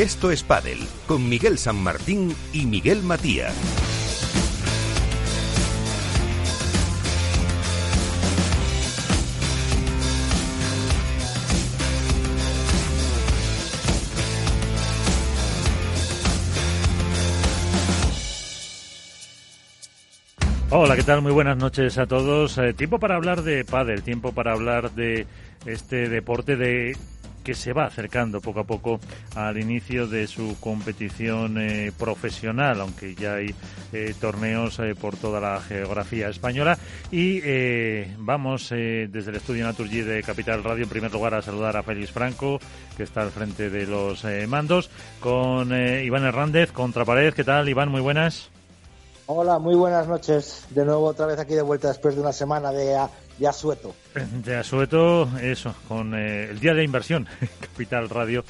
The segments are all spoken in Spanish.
Esto es Padel con Miguel San Martín y Miguel Matías. Hola, ¿qué tal? Muy buenas noches a todos. Eh, tiempo para hablar de pádel, tiempo para hablar de este deporte de que se va acercando poco a poco al inicio de su competición eh, profesional, aunque ya hay eh, torneos por toda la geografía española. Y vamos desde el estudio Naturgy de Capital Radio, en primer lugar, a saludar a Félix Franco, que está al frente de los mandos, con Iván Hernández, Contrapared. ¿Qué tal, Iván? Muy buenas. Hola, muy buenas noches. De nuevo otra vez aquí de vuelta después de una semana de, de asueto. De asueto, eso, con eh, el día de inversión, Capital Radio.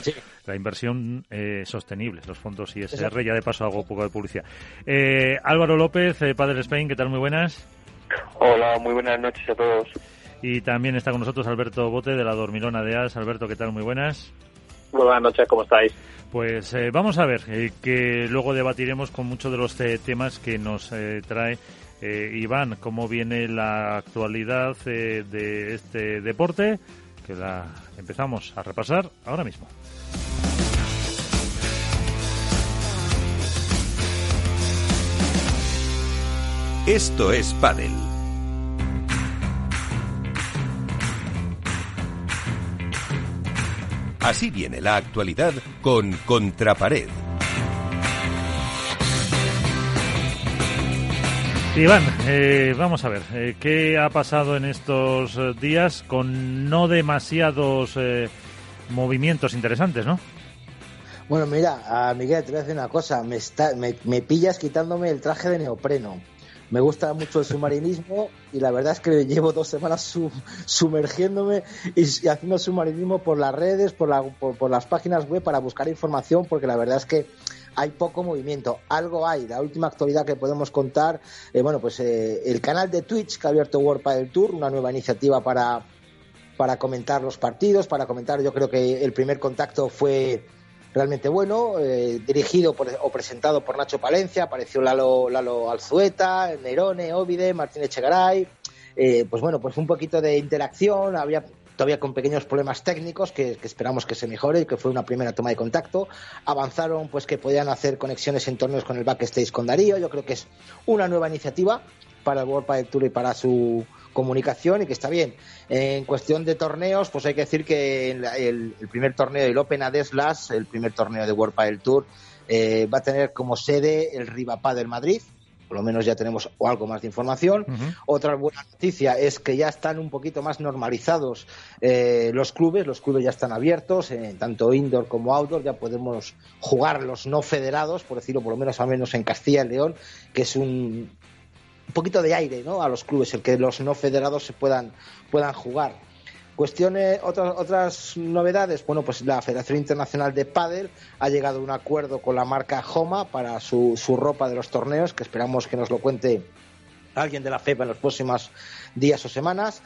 La inversión eh, sostenible, los fondos ISR, ya de paso hago un poco de publicidad. Eh, Álvaro López, Padre Spain, ¿qué tal? Muy buenas. Hola, muy buenas noches a todos. Y también está con nosotros Alberto Bote de la Dormilona de As. Alberto, ¿qué tal? Muy buenas. Muy buenas noches, ¿cómo estáis? Pues eh, vamos a ver, eh, que luego debatiremos con muchos de los eh, temas que nos trae Iván, cómo viene la actualidad de este deporte, que la empezamos a repasar ahora mismo. Esto es Padel. Así viene la actualidad con Contrapared. Iván, eh, vamos a ver, eh, ¿qué ha pasado en estos eh, días con no demasiados movimientos interesantes, no? Bueno, mira, Miguel, te voy a decir una cosa, me, está, me pillas quitándome el traje de neopreno me gusta mucho el submarinismo y la verdad es que llevo dos semanas sumergiéndome y, haciendo submarinismo por las redes, por, las páginas web para buscar información porque la verdad es que hay poco movimiento. Algo hay. La última actualidad que podemos contar, eh, bueno, pues eh, el canal de Twitch que ha abierto World del Tour, una nueva iniciativa para, para comentar los partidos, para comentar, yo creo que el primer contacto fue realmente bueno, eh, dirigido o presentado por Nacho Palencia, apareció Lalo, Lalo Alzueta, Nerone, Ovide, Martín Echegaray, eh, pues bueno, pues un poquito de interacción, había todavía con pequeños problemas técnicos que, esperamos que se mejore y que fue una primera toma de contacto. Avanzaron pues que podían hacer conexiones en torneos con el backstage con Darío, yo creo que es una nueva iniciativa para el World Padel Tour y para su comunicación y que está bien. En cuestión de torneos, pues hay que decir que el, primer torneo del Open Adeslas, el primer torneo de World Padel Tour, eh, va a tener como sede el Rivapá del Madrid. Por lo menos ya tenemos algo más de información. Otra buena noticia es que ya están un poquito más normalizados eh, los clubes. Los clubes ya están abiertos, eh, tanto indoor como outdoor. Ya podemos jugar los no federados, por decirlo por lo menos al menos en Castilla y León, que es un, un poquito de aire ¿no? a los clubes, el que los no federados se puedan, puedan jugar. Cuestiones, otras, otras novedades, bueno, pues la Federación Internacional de Padel ha llegado a un acuerdo con la marca Homa para su, ropa de los torneos, que esperamos que nos lo cuente alguien de la FEPA en los próximos días o semanas.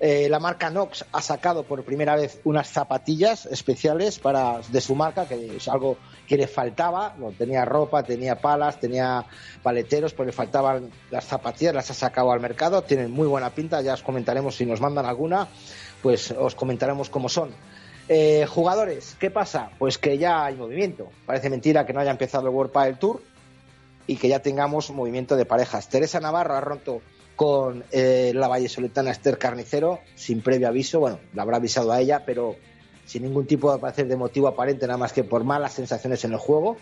Eh, la marca Nox ha sacado por primera vez unas zapatillas especiales para de su marca, que es algo que le faltaba. tenía ropa, tenía palas, tenía paleteros, pero le faltaban las zapatillas, las ha sacado al mercado. Tienen muy buena pinta, ya os comentaremos si nos mandan alguna, pues os comentaremos cómo son. Eh, jugadores, ¿qué pasa? Pues que ya hay movimiento. Parece mentira que no haya empezado el World Padel Tour y que ya tengamos movimiento de parejas. Teresa Navarro ha roto con eh, la vallesoletana Esther Carnicero, sin previo aviso. Bueno, la habrá avisado a ella, pero sin ningún tipo de, de motivo aparente, nada más que por malas sensaciones en el juego.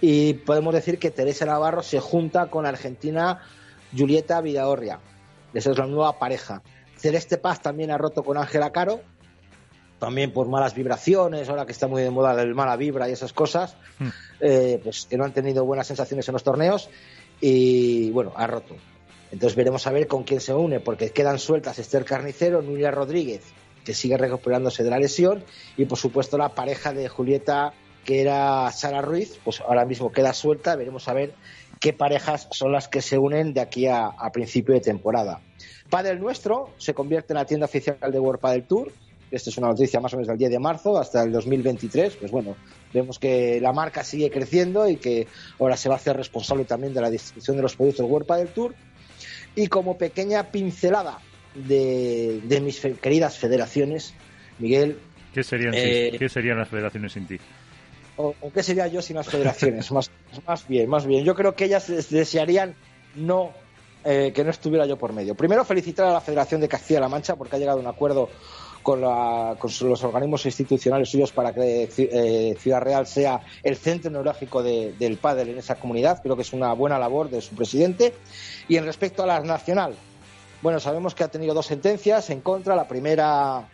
Y podemos decir que Teresa Navarro se junta con Argentina Julieta Vidaorria. Esa es la nueva pareja. Celeste Paz también ha roto con Ángela Caro, también por malas vibraciones, ahora que está muy de moda el mala vibra y esas cosas, hmm. eh, pues que no han tenido buenas sensaciones en los torneos y bueno, ha roto. Entonces veremos a ver con quién se une, porque quedan sueltas Esther Carnicero, Nuria Rodríguez, que sigue recuperándose de la lesión, y por supuesto la pareja de Julieta, que era Sara Ruiz, pues ahora mismo queda suelta, veremos a ver qué parejas son las que se unen de aquí a, principio de temporada. Padel Nuestro se convierte en la tienda oficial de World Padel Tour, esta es una noticia más o menos del 10 de marzo hasta el 2023, pues bueno, vemos que la marca sigue creciendo y que ahora se va a hacer responsable también de la distribución de los productos World del Tour. Y como pequeña pincelada de, mis queridas federaciones, Miguel. ¿Qué serían, eh, ¿Qué serían las federaciones sin ti? O, qué sería yo sin las federaciones? más, más bien, más bien. Yo creo que ellas desearían no eh, que no estuviera yo por medio. Primero, felicitar a la Federación de Castilla-La Mancha porque ha llegado a un acuerdo con, los organismos institucionales suyos para que eh, Ciudad Real sea el centro neurálgico del pádel en esa comunidad. Creo que es una buena labor de su presidente. Y en respecto a la nacional, bueno, sabemos que ha tenido dos sentencias en contra. La primera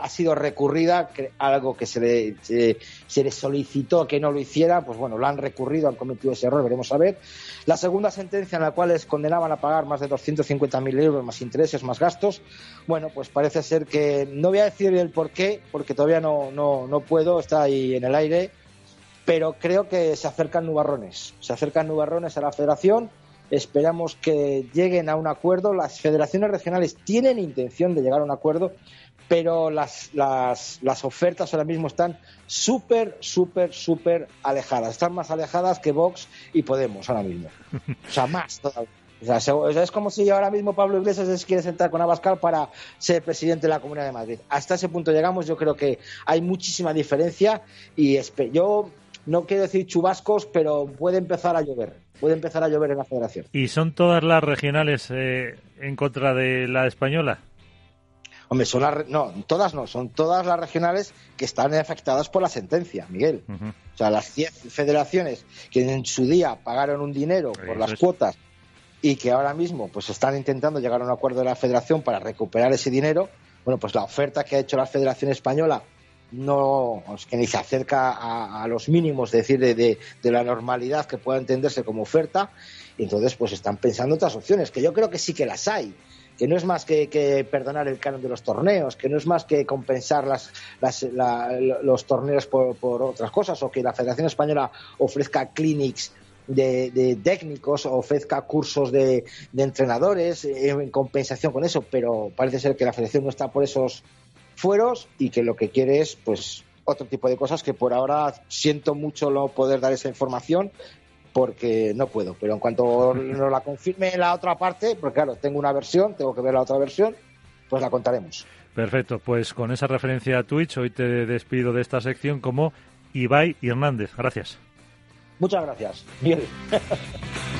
ha sido recurrida, algo que se le, se, le solicitó que no lo hiciera, pues bueno, lo han recurrido, han cometido ese error, veremos a ver. La segunda sentencia en la cual les condenaban a pagar más de 250.000 euros, más intereses, más gastos, bueno, pues parece ser que, no voy a decir el por qué, porque todavía no, no, no puedo, está ahí en el aire, pero creo que se acercan nubarrones, se acercan nubarrones a la federación, esperamos que lleguen a un acuerdo. Las federaciones regionales tienen intención de llegar a un acuerdo, pero las, las, las ofertas ahora mismo están súper, súper, súper alejadas. Están más alejadas que Vox y Podemos ahora mismo. O sea, más. O sea, es como si ahora mismo Pablo Iglesias quiere sentar con Abascal para ser presidente de la Comunidad de Madrid. Hasta ese punto llegamos. Yo creo que hay muchísima diferencia y yo no quiero decir chubascos, pero puede empezar a llover. Puede empezar a llover en la federación. ¿Y son todas las regionales eh, en contra de la española? Hombre, son las, no, todas no, son todas las regionales que están afectadas por la sentencia, Miguel. O sea, las 10 federaciones que en su día pagaron un dinero por las cuotas y que ahora mismo pues están intentando llegar a un acuerdo de la federación para recuperar ese dinero, bueno, pues la oferta que ha hecho la Federación Española no es que ni se acerca a, los mínimos, es decir, de, de, la normalidad que pueda entenderse como oferta, y entonces pues están pensando otras opciones, que yo creo que sí que las hay que no es más que, perdonar el canon de los torneos, que no es más que compensar las, los torneos por, otras cosas, o que la Federación Española ofrezca clinics de, técnicos, ofrezca cursos de, entrenadores eh, en compensación con eso, pero parece ser que la Federación no está por esos fueros y que lo que quiere es, pues, otro tipo de cosas que por ahora siento mucho no poder dar esa información, porque no puedo. Pero en cuanto nos la confirme la otra parte, porque claro, tengo una versión, tengo que ver la otra versión, pues la contaremos. Perfecto, pues con esa referencia a Twitch, hoy te despido de esta sección como Ibai Hernández. Gracias. Muchas gracias. Bien.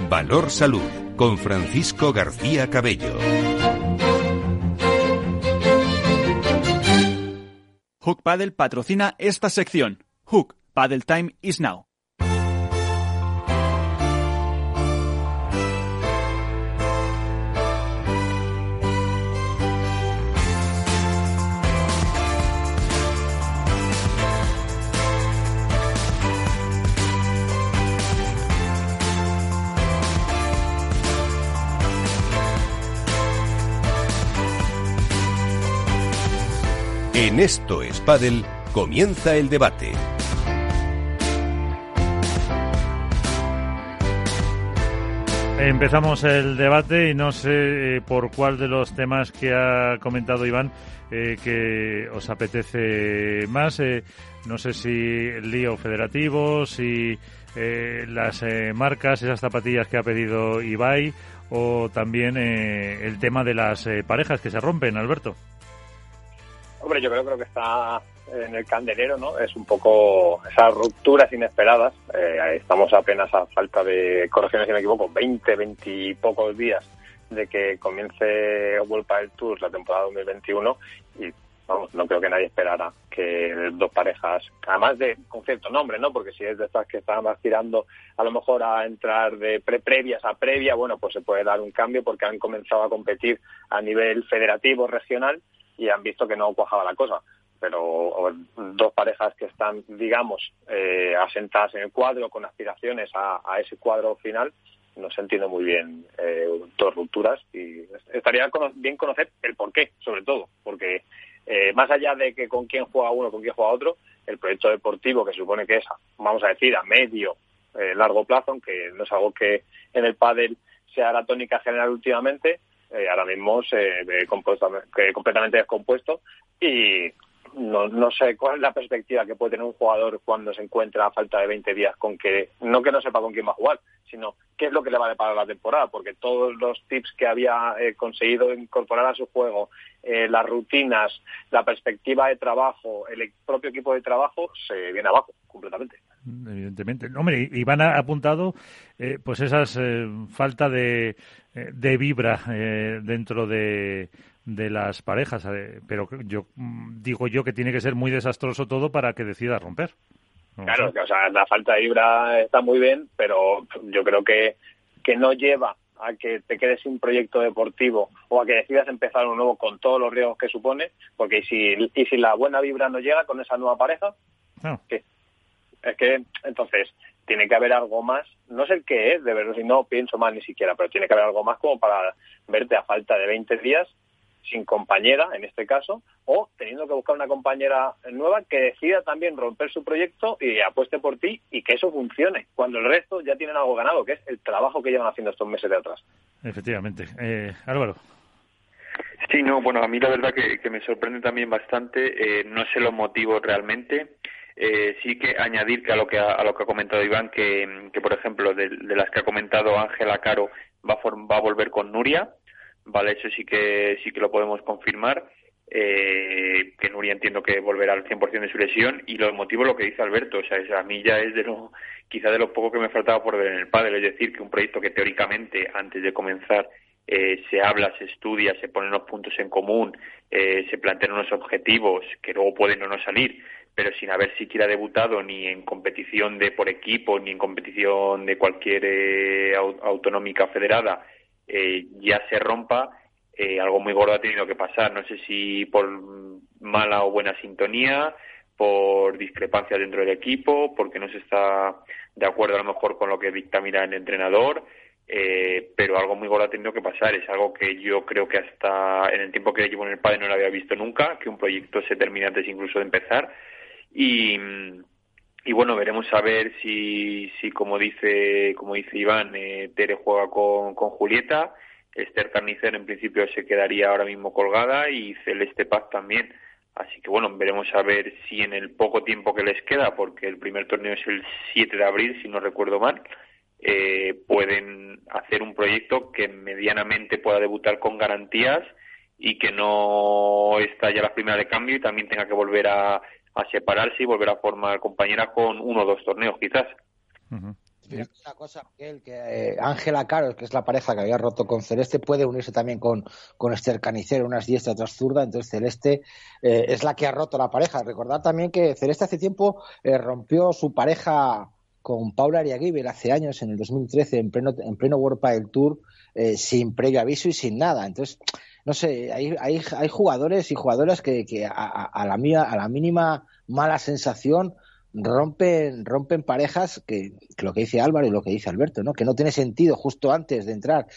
Valor Salud. Con Francisco García Cabello. Hook Paddle patrocina esta sección. Hook Paddle Time is now. En Esto es Padel comienza el debate. Empezamos el debate y no sé eh, por cuál de los temas que ha comentado Iván eh, que os apetece más. Eh, no sé si el lío federativo, si las marcas, esas zapatillas que ha pedido Ibai o también el tema de las parejas que se rompen, Alberto. Hombre, yo creo que está en el candelero, ¿no? Es un poco esas rupturas inesperadas. Eh, estamos apenas a falta de, correcciones si me equivoco, 20, 20 y pocos días de que comience World del Tour la temporada 2021 y vamos, no creo que nadie esperara que dos parejas, además de con cierto nombre, ¿no? Porque si es de estas que están aspirando a lo mejor a entrar de pre previas a previa, bueno, pues se puede dar un cambio porque han comenzado a competir a nivel federativo regional y han visto que no cuajaba la cosa. Pero dos parejas que están, digamos, eh, asentadas en el cuadro con aspiraciones a, ese cuadro final, no se entiende muy bien eh, dos rupturas y estaría bien conocer el por qué, sobre todo, porque eh, más allá de que con quién juega uno, con quién juega otro, el proyecto deportivo que supone que es, vamos a decir, a medio, eh, largo plazo, aunque no es algo que en el pádel sea la tónica general últimamente, ahora mismo se ve completamente descompuesto y no, no sé cuál es la perspectiva que puede tener un jugador cuando se encuentra a falta de 20 días con que, no que no sepa con quién va a jugar, sino qué es lo que le va a deparar la temporada, porque todos los tips que había eh, conseguido incorporar a su juego, eh, las rutinas, la perspectiva de trabajo, el propio equipo de trabajo, se viene abajo completamente. Evidentemente. Hombre, y van a apuntado eh, pues esas falta de, de vibra dentro de de las parejas, eh, pero yo mm, digo yo que tiene que ser muy desastroso todo para que decida romper. claro, o sea, la falta de vibra está muy bien, pero yo creo que, que no lleva a que te quedes sin proyecto deportivo o a que decidas empezar un nuevo con todos los riesgos que supone, porque si, y si la buena vibra no llega con esa nueva pareja, ¿qué? Es que, entonces, tiene que haber algo más, no sé qué es, de verdad, si no pienso mal ni siquiera, pero tiene que haber algo más como para verte a falta de 20 días sin compañera, en este caso, o teniendo que buscar una compañera nueva que decida también romper su proyecto y apueste por ti y que eso funcione, cuando el resto ya tienen algo ganado, que es el trabajo que llevan haciendo estos meses de atrás. Efectivamente. Eh, Álvaro. Sí, no, bueno, a mí la verdad que, me sorprende también bastante, eh, no sé los motivos realmente. Eh, sí que añadir que a lo que ha, a lo que ha comentado Iván, que, que por ejemplo de, las que ha comentado Ángela Caro va va a volver con Nuria, Vale, eso sí que sí que lo podemos confirmar. Eh, que Nuria entiendo que volverá al 100% de su lesión. Y lo motivo lo que dice Alberto, o sea, a mí ya es de lo, quizá de lo poco que me faltaba por ver en el padre, es decir, que un proyecto que teóricamente antes de comenzar eh, se habla, se estudia, se ponen los puntos en común, eh, se plantean unos objetivos que luego pueden o no salir, pero sin haber siquiera debutado ni en competición de por equipo ni en competición de cualquier eh, autonómica federada eh, ya se rompa, eh, algo muy gordo ha tenido que pasar. No sé si por mala o buena sintonía, por discrepancias dentro del equipo, porque no se está de acuerdo a lo mejor con lo que dictamina el entrenador, eh, pero algo muy gordo ha tenido que pasar. Es algo que yo creo que hasta en el tiempo que llevo en el padre no lo había visto nunca, que un proyecto se termine antes incluso de empezar. Y, y bueno, veremos a ver si, si como dice, como dice Iván, eh, Tere juega con, con Julieta, Esther Carnicer en principio se quedaría ahora mismo colgada y Celeste Paz también. Así que bueno, veremos a ver si en el poco tiempo que les queda, porque el primer torneo es el 7 de abril, si no recuerdo mal, eh, pueden hacer un proyecto que medianamente pueda debutar con garantías y que no está ya la primera de cambio y también tenga que volver a a separarse y volver a formar compañera con uno o dos torneos quizás. Una cosa, que eh, Ángela Caro, que es la pareja que había roto con Celeste, puede unirse también con, con Esther Canicero, unas diestra, otras zurda. Entonces, Celeste eh, es la que ha roto la pareja. Recordad también que Celeste hace tiempo eh, rompió su pareja con Paula Ariaguibel hace años, en el 2013, en pleno, en pleno World del Tour, sin previo aviso y sin nada. Entonces, no sé, hay, hay, hay jugadores y jugadoras que, que a, a, la mía, a la mínima mala sensación rompen, rompen parejas que, lo que dice Álvaro y lo que dice Alberto, ¿no? Que no tiene sentido justo antes de entrar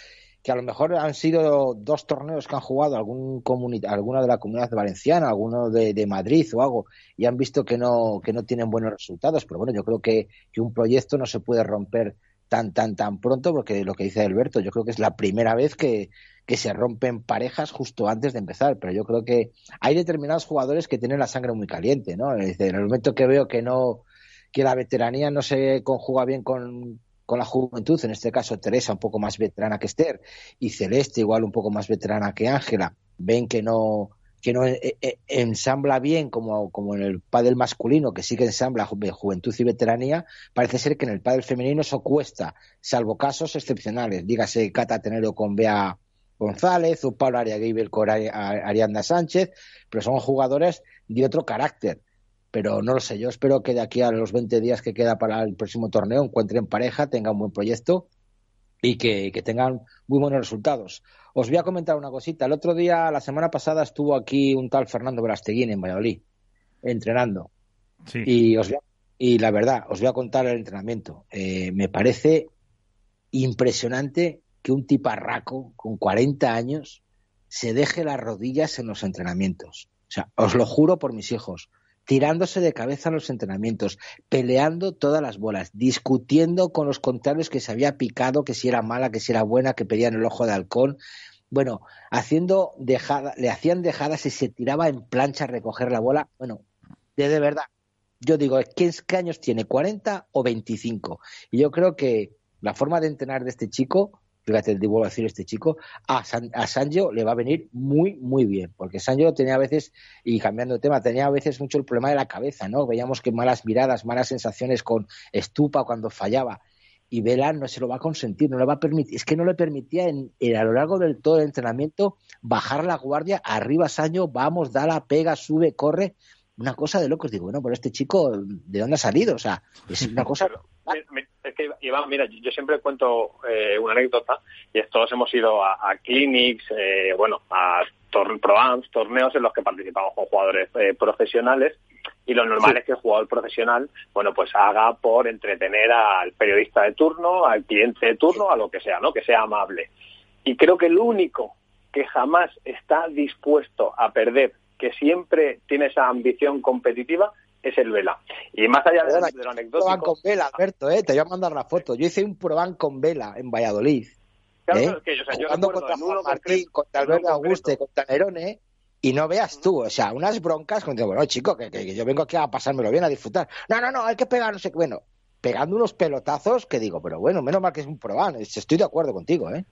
que a lo mejor han sido dos torneos que han jugado algún alguna de la comunidad valenciana, alguno de, Madrid o algo, y han visto que no, que no tienen buenos resultados. Pero bueno, yo creo que, que un proyecto no se puede romper tan, tan, tan pronto, porque lo que dice Alberto, yo creo que es la primera vez que, que se rompen parejas justo antes de empezar, pero yo creo que hay determinados jugadores que tienen la sangre muy caliente, ¿no? En el momento que veo que no, que la veteranía no se conjuga bien con, con la juventud, en este caso Teresa un poco más veterana que Esther y Celeste igual un poco más veterana que Ángela, ven que no que no eh, eh, ensambla bien como, como en el pádel masculino, que sí que ensambla juventud y veteranía, parece ser que en el pádel femenino eso cuesta, salvo casos excepcionales, dígase Cata Tenero con Bea González o Pablo Ariagüibel con Arianda Sánchez, pero son jugadores de otro carácter. Pero no lo sé, yo espero que de aquí a los 20 días que queda para el próximo torneo encuentren pareja, tengan un buen proyecto y que, tengan muy buenos resultados. Os voy a comentar una cosita. El otro día, la semana pasada, estuvo aquí un tal Fernando Verasteguín en Valladolid, entrenando. Y, os y la verdad, os voy a contar el entrenamiento. Eh, me parece impresionante que un tiparraco con 40 años se deje las rodillas en los entrenamientos. O sea, os lo juro por mis hijos tirándose de cabeza en los entrenamientos, peleando todas las bolas, discutiendo con los contrarios que se había picado, que si era mala, que si era buena, que pedían el ojo de halcón. Bueno, haciendo dejada, le hacían dejadas y se tiraba en plancha a recoger la bola. Bueno, de, de verdad, yo digo, ¿qué, ¿qué años tiene? ¿40 o 25? Y yo creo que la forma de entrenar de este chico fíjate, a decir este chico, a, a Sancho le va a venir muy, muy bien, porque Sancho tenía a veces, y cambiando de tema, tenía a veces mucho el problema de la cabeza, ¿no? Veíamos que malas miradas, malas sensaciones con Estupa cuando fallaba, y Vela no se lo va a consentir, no le va a permitir, es que no le permitía en, a lo largo del todo el entrenamiento bajar la guardia, arriba Sancho, vamos, da la pega, sube, corre, una cosa de locos. Digo, bueno, pero este chico, ¿de dónde ha salido? O sea, es una cosa es que, Iván, mira, yo siempre cuento eh, una anécdota y es, todos hemos ido a, clinics, eh, bueno, a tor torneos en los que participamos con jugadores eh, profesionales y lo normal es que el jugador profesional, bueno, pues haga por entretener al periodista de turno, al cliente de turno, a lo que sea, ¿no? Que sea amable. Y creo que el único que jamás está dispuesto a perder, que siempre tiene esa ambición competitiva, es el Vela. Y más allá de, lo anecdótico... con Vela, Alberto, ¿eh? te voy a mandar la foto. Yo hice un Proban con Vela en Valladolid. Claro, ¿eh? que, o sea, yo Jugando contra Juan Martín, contra Alberto Auguste, contra Nerone, y no veas tú, o sea, unas broncas, con bueno, chico, que, que, yo vengo aquí a pasármelo bien, a disfrutar. No, no, no, hay que pegar, no sé qué, bueno, pegando unos pelotazos que digo, pero bueno, menos mal que es un Proban, estoy de acuerdo contigo, ¿eh?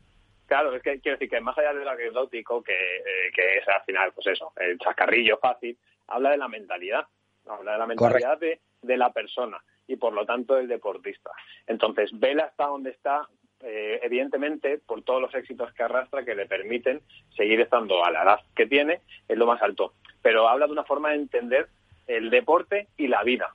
Claro, es que quiero decir que más allá del anecdótico, que, eh, que es al final, pues eso, el chascarrillo fácil, habla de la mentalidad habla de la mentalidad de, la persona y por lo tanto del deportista. Entonces, Vela está donde está, eh, evidentemente, por todos los éxitos que arrastra que le permiten seguir estando a la edad que tiene, es lo más alto. Pero habla de una forma de entender el deporte y la vida.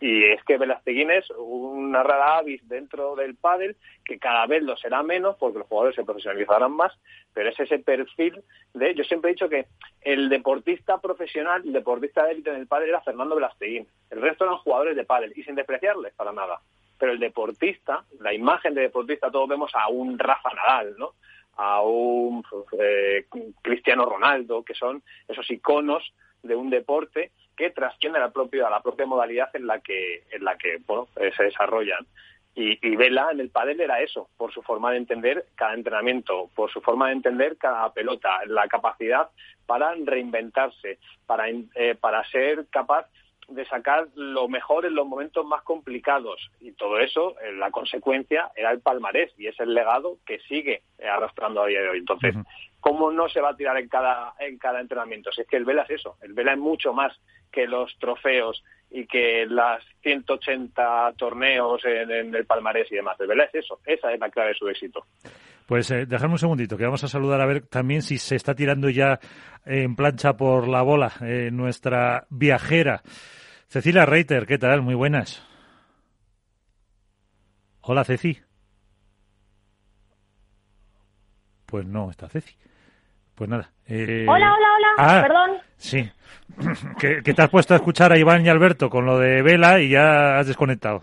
Y es que Velasteguín es una rara avis dentro del pádel que cada vez lo será menos porque los jugadores se profesionalizarán más, pero es ese perfil de... Yo siempre he dicho que el deportista profesional, el deportista de élite en el pádel era Fernando Velasteguín. El resto eran jugadores de pádel y sin despreciarles para nada. Pero el deportista, la imagen de deportista, todos vemos a un Rafa Nadal, ¿no? a un eh, Cristiano Ronaldo, que son esos iconos de un deporte que trasciende a la propia, a la propia modalidad en la que, en la que bueno, se desarrollan. Y, Vela en el pádel era eso, por su forma de entender cada entrenamiento, por su forma de entender cada pelota, la capacidad para reinventarse, para, eh, para ser capaz de sacar lo mejor en los momentos más complicados. Y todo eso, eh, la consecuencia, era el palmarés y es el legado que sigue arrastrando a día de hoy. Entonces, ¿cómo no se va a tirar en cada, en cada entrenamiento? Si es que el Vela es eso, el Vela es mucho más que los trofeos y que las 180 torneos en, el palmarés y demás. El Vela es eso, esa es la clave de su éxito. Pues eh, dejadme un segundito, que vamos a saludar a ver también si se está tirando ya en plancha por la bola eh, nuestra viajera. Cecilia Reiter, ¿qué tal? Muy buenas. Hola, Ceci. Pues no está Ceci. Pues nada. Eh, hola, hola, hola. Ah, Perdón. Sí. que, te has puesto a escuchar a Iván y Alberto con lo de Vela y ya has desconectado.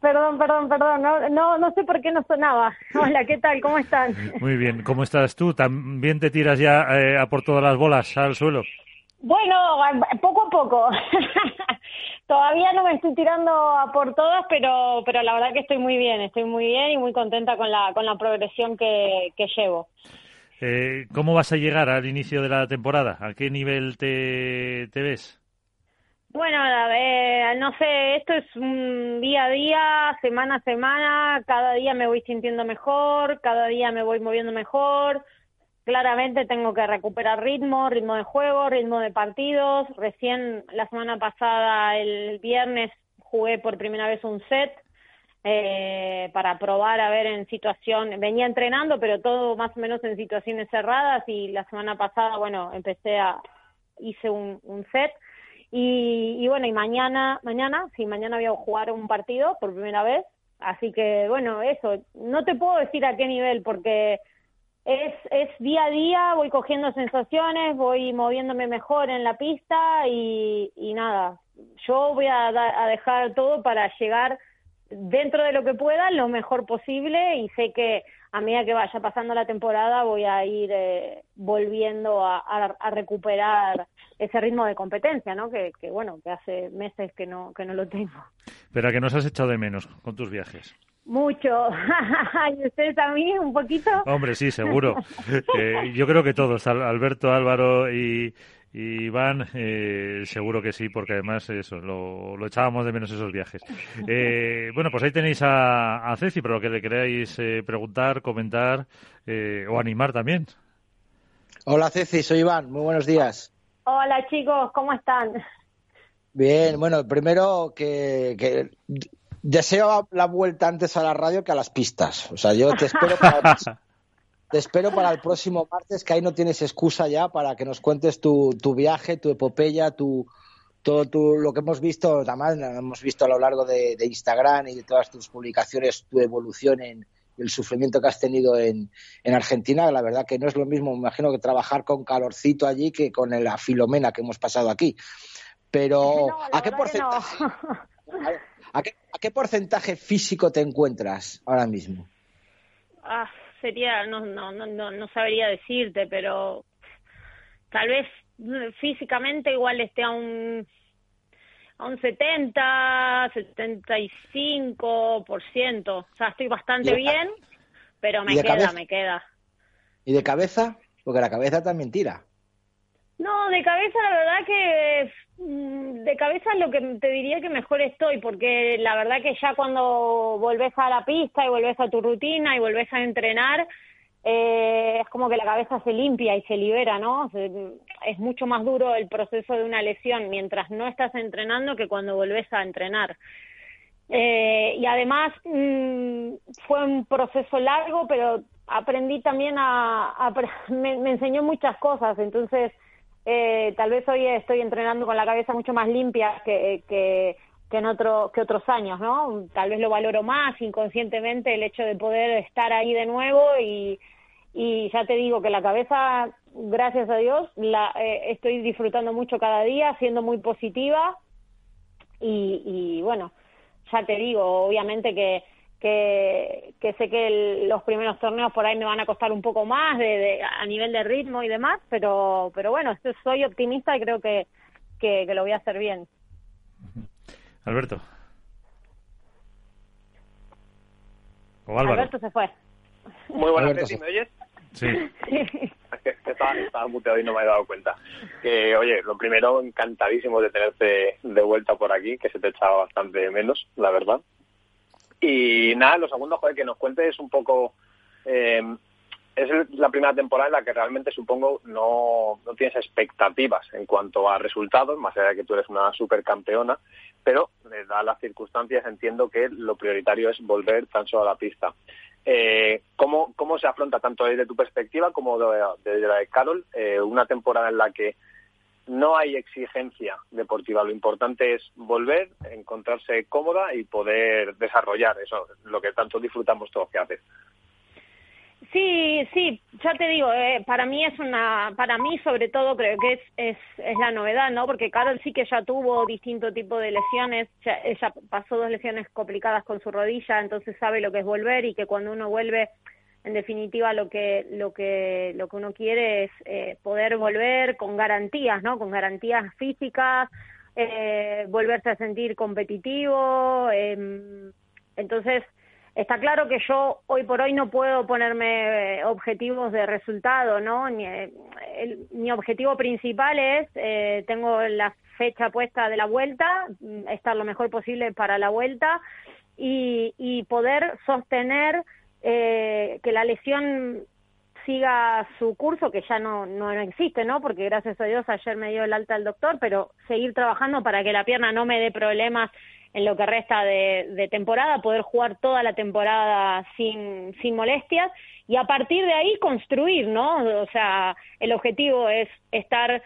Perdón, perdón, perdón. No, no, no sé por qué no sonaba. Hola, ¿qué tal? ¿Cómo están? Muy bien. ¿Cómo estás tú? ¿También te tiras ya eh, a por todas las bolas al suelo? Bueno, poco a poco. Todavía no me estoy tirando a por todas, pero, pero la verdad que estoy muy bien. Estoy muy bien y muy contenta con la, con la progresión que, que llevo. Eh, ¿Cómo vas a llegar al inicio de la temporada? ¿A qué nivel te, ves? Bueno, no sé, esto es un día a día, semana a semana, cada día me voy sintiendo mejor, cada día me voy moviendo mejor. Claramente tengo que recuperar ritmo, ritmo de juego, ritmo de partidos. Recién la semana pasada, el viernes, jugué por primera vez un set eh, para probar a ver en situación, venía entrenando, pero todo más o menos en situaciones cerradas y la semana pasada, bueno, empecé a, hice un, set y, bueno, y mañana, mañana, sí, mañana voy a jugar un partido por primera vez. Así que bueno, eso, no te puedo decir a qué nivel porque es, es día a día, voy cogiendo sensaciones, voy moviéndome mejor en la pista y, y nada, yo voy a, a dejar todo para llegar dentro de lo que pueda lo mejor posible y sé que a medida que vaya pasando la temporada voy a ir eh, volviendo a, a, recuperar ese ritmo de competencia, ¿no? Que, que, bueno, que hace meses que no que no lo tengo. Pero a que nos has echado de menos con tus viajes. Mucho. ¿Y ustedes también un poquito? Hombre, sí, seguro. eh, yo creo que todos, Alberto, Álvaro y Iván, eh, seguro que sí, porque además eso, lo, lo echábamos de menos esos viajes. Eh, bueno, pues ahí tenéis a, a Ceci, pero lo que le queráis eh, preguntar, comentar eh, o animar también. Hola Ceci, soy Iván, muy buenos días. Hola chicos, ¿cómo están? Bien, bueno, primero que, que deseo la vuelta antes a la radio que a las pistas. O sea, yo te espero para Te espero para el próximo martes, que ahí no tienes excusa ya para que nos cuentes tu, tu viaje, tu epopeya, tu, todo tu, lo que hemos visto, además hemos visto a lo largo de, de, Instagram y de todas tus publicaciones, tu evolución en el sufrimiento que has tenido en, en, Argentina. La verdad que no es lo mismo, me imagino, que trabajar con calorcito allí que con la filomena que hemos pasado aquí. Pero, no, ¿a qué porcentaje? No. ¿a, qué, ¿A qué porcentaje físico te encuentras ahora mismo? Ah, sería, no, no, no, no sabría decirte, pero tal vez físicamente igual esté a un a un 70, 75%. O sea, estoy bastante bien, pero me queda, cabeza? me queda. ¿Y de cabeza? Porque la cabeza también tira. No, de cabeza la verdad que de cabeza lo que te diría que mejor estoy, porque la verdad que ya cuando volvés a la pista y volvés a tu rutina y volvés a entrenar, eh, es como que la cabeza se limpia y se libera, ¿no? Es mucho más duro el proceso de una lesión mientras no estás entrenando que cuando volvés a entrenar. Eh, y además mmm, fue un proceso largo, pero aprendí también a, me enseñó muchas cosas, entonces eh, tal vez hoy estoy entrenando con la cabeza mucho más limpia que, que, que en otro, que otros años, ¿no? Tal vez lo valoro más inconscientemente el hecho de poder estar ahí de nuevo y, y ya te digo que la cabeza, gracias a Dios, la eh, estoy disfrutando mucho cada día, siendo muy positiva y, y bueno, ya te digo, obviamente que que, que sé que el, los primeros torneos por ahí me van a costar un poco más de, de, a nivel de ritmo y demás, pero, pero bueno, soy optimista y creo que, que, que lo voy a hacer bien. Alberto. O Álvaro. Alberto se fue. Muy buenas noches, ¿me oyes? Sí. estaba, estaba muteado y no me he dado cuenta. Que, oye, lo primero, encantadísimo de tenerte de vuelta por aquí, que se te echaba bastante menos, la verdad. Y nada, lo segundo, joder, que nos cuentes un poco. Eh, es la primera temporada en la que realmente supongo no, no tienes expectativas en cuanto a resultados, más allá de que tú eres una supercampeona, pero eh, dadas las circunstancias entiendo que lo prioritario es volver tan solo a la pista. Eh, ¿cómo, ¿Cómo se afronta tanto desde tu perspectiva como desde de la de Carol eh, una temporada en la que no hay exigencia deportiva. Lo importante es volver, encontrarse cómoda y poder desarrollar eso, lo que tanto disfrutamos todos que haces. Sí, sí, ya te digo, eh, para mí es una, para mí sobre todo creo que es, es, es la novedad, ¿no? Porque Carol sí que ya tuvo distinto tipo de lesiones, ya, ella pasó dos lesiones complicadas con su rodilla, entonces sabe lo que es volver y que cuando uno vuelve, en definitiva lo que, lo que, lo que uno quiere es eh, poder volver con garantías, ¿no? Con garantías físicas, eh, volverse a sentir competitivo, eh, entonces Está claro que yo hoy por hoy no puedo ponerme eh, objetivos de resultado, ¿no? Eh, mi objetivo principal es, eh, tengo la fecha puesta de la vuelta, mm, estar lo mejor posible para la vuelta y, y poder sostener eh, que la lesión siga su curso, que ya no, no existe, ¿no? Porque gracias a Dios ayer me dio el alta el doctor, pero seguir trabajando para que la pierna no me dé problemas en lo que resta de, temporada, poder jugar toda la temporada sin, sin molestias y a partir de ahí construir, ¿no? O sea, el objetivo es estar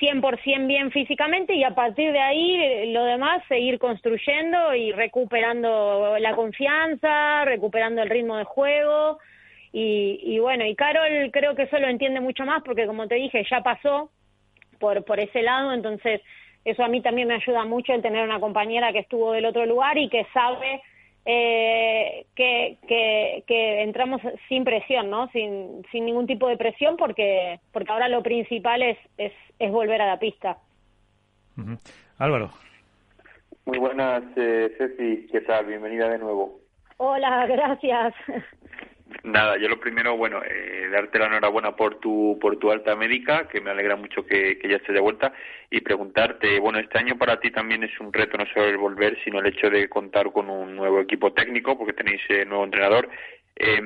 100% bien físicamente y a partir de ahí eh, lo demás seguir construyendo y recuperando la confianza, recuperando el ritmo de juego. Y, y bueno, y Carol creo que eso lo entiende mucho más porque como te dije ya pasó por, por ese lado, entonces eso a mí también me ayuda mucho el tener una compañera que estuvo del otro lugar y que sabe eh, que, que, entramos sin presión, ¿no? Sin, sin ningún tipo de presión porque, porque ahora lo principal es, es, es volver a la pista. Álvaro. Muy buenas, eh, Ceci. ¿Qué tal? Bienvenida de nuevo. Hola, gracias. Nada, yo lo primero, bueno, eh, darte la enhorabuena por tu por tu alta médica, que me alegra mucho que, que ya estés de vuelta, y preguntarte, bueno, este año para ti también es un reto no solo el volver, sino el hecho de contar con un nuevo equipo técnico, porque tenéis eh, nuevo entrenador. Eh,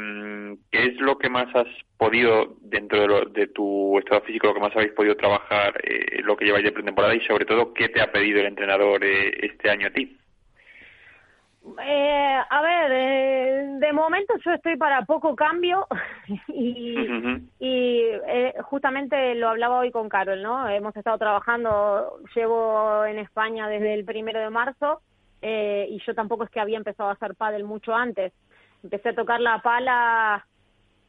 ¿Qué es lo que más has podido, dentro de, tu estado físico, lo que más habéis podido trabajar, eh, lo que lleváis de pretemporada, y sobre todo, qué te ha pedido el entrenador eh, este año a ti? Eh, a ver, eh, de momento yo estoy para poco cambio y, y eh, justamente lo hablaba hoy con Carol, ¿no? Hemos estado trabajando, llevo en España desde el primero de marzo eh, y yo tampoco es que había empezado a hacer pádel mucho antes. Empecé a tocar la pala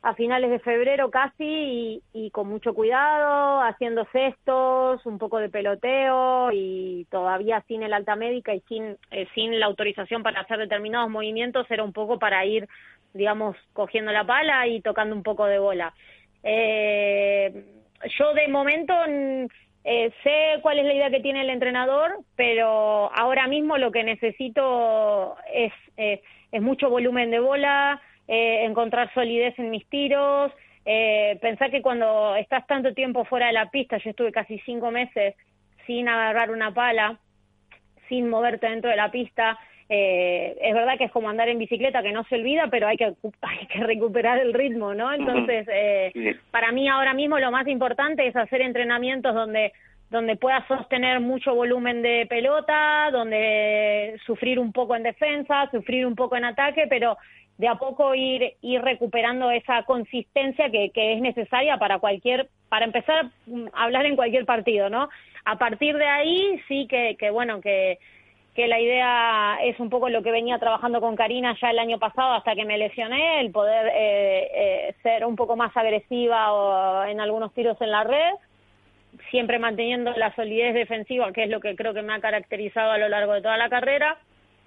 a finales de febrero casi y, con mucho cuidado, haciendo cestos, un poco de peloteo y todavía sin el alta médica y sin, eh, sin la autorización para hacer determinados movimientos, era un poco para ir, digamos, cogiendo la pala y tocando un poco de bola. Eh, yo de momento mm, eh, sé cuál es la idea que tiene el entrenador, pero ahora mismo lo que necesito es, es mucho volumen de bola, eh, encontrar solidez en mis tiros, eh, pensar que cuando estás tanto tiempo fuera de la pista, yo estuve casi cinco meses sin agarrar una pala, sin moverte dentro de la pista, eh, es verdad que es como andar en bicicleta que no se olvida, pero hay que, hay que recuperar el ritmo, ¿no? Entonces, eh, para mí ahora mismo lo más importante es hacer entrenamientos donde donde pueda sostener mucho volumen de pelota, donde sufrir un poco en defensa, sufrir un poco en ataque, pero de a poco ir, recuperando esa consistencia que, es necesaria para cualquier, para empezar a hablar en cualquier partido, ¿no? A partir de ahí sí que, que bueno, que, que la idea es un poco lo que venía trabajando con Karina ya el año pasado hasta que me lesioné, el poder eh, eh, ser un poco más agresiva o en algunos tiros en la red, siempre manteniendo la solidez defensiva, que es lo que creo que me ha caracterizado a lo largo de toda la carrera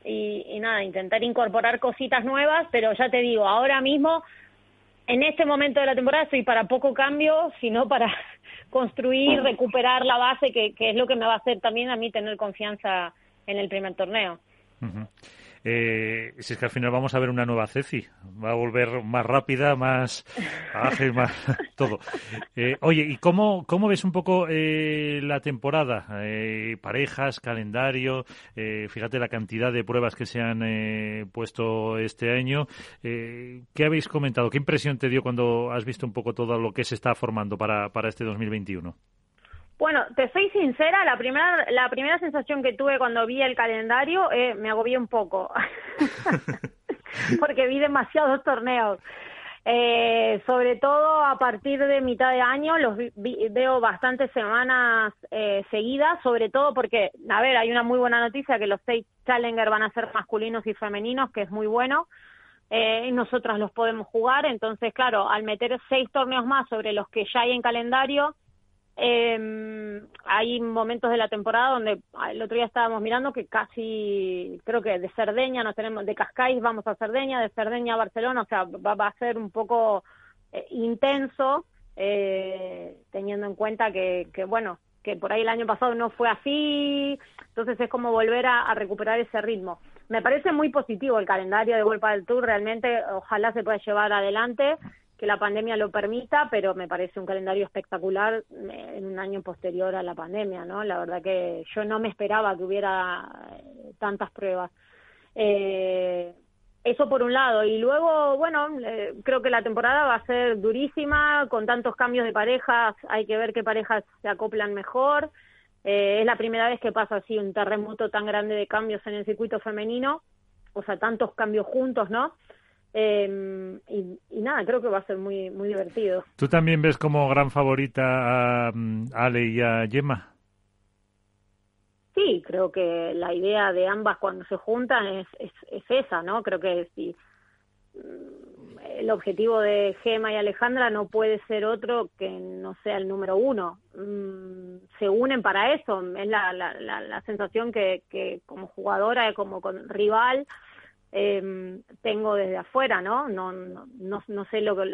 y, nada, intentar incorporar cositas nuevas, pero ya te digo, ahora mismo, en este momento de la temporada, estoy para poco cambio, sino para construir, recuperar la base, que, que es lo que me va a hacer también a mí tener confianza en el primer torneo. Eh, si es que al final vamos a ver una nueva Ceci, va a volver más rápida, más ágil, más todo. Eh, oye, ¿y cómo, cómo ves un poco eh, la temporada? Eh, parejas, calendario, eh, fíjate la cantidad de pruebas que se han eh, puesto este año. ¿Qué habéis comentado? ¿Qué impresión te dio cuando has visto un poco todo lo que se está formando para, para este 2021? Bueno, te soy sincera, la primera, la primera sensación que tuve cuando vi el calendario eh, me agobié un poco, porque vi demasiados torneos. Eh, sobre todo a partir de mitad de año los veo bastantes semanas eh, seguidas, sobre todo porque, a ver, hay una muy buena noticia que los seis Challenger van a ser masculinos y femeninos, que es muy bueno. eh, nosotras los podemos jugar. Entonces, claro, al meter seis torneos más sobre los que ya hay en calendario, eh, hay momentos de la temporada donde ah, el otro día estábamos mirando que casi, creo que de Cerdeña nos tenemos, de Cascais vamos a Cerdeña, de Cerdeña a Barcelona, o sea, va, va a ser un poco eh, intenso, eh, teniendo en cuenta que, que, bueno, que por ahí el año pasado no fue así, entonces es como volver a, a recuperar ese ritmo. Me parece muy positivo el calendario de Vuelta del Tour, realmente ojalá se pueda llevar adelante que la pandemia lo permita, pero me parece un calendario espectacular eh, en un año posterior a la pandemia, ¿no? La verdad que yo no me esperaba que hubiera eh, tantas pruebas. Eh, eso por un lado. Y luego, bueno, eh, creo que la temporada va a ser durísima, con tantos cambios de parejas, hay que ver qué parejas se acoplan mejor. Eh, es la primera vez que pasa así un terremoto tan grande de cambios en el circuito femenino, o sea, tantos cambios juntos, ¿no? Eh, y, y, nada, creo que va a ser muy muy divertido. ¿Tú también ves como gran favorita a, mm, a Ale y a Gemma? Sí, creo que la idea de ambas cuando se juntan es, es, es esa, ¿no? Creo que si mm, el objetivo de Gema y Alejandra no puede ser otro que no sea el número uno. Mm, se unen para eso, es la, la, la, la sensación que, que como jugadora, como con rival, eh, tengo desde afuera, ¿no? No, no, no, no sé lo que,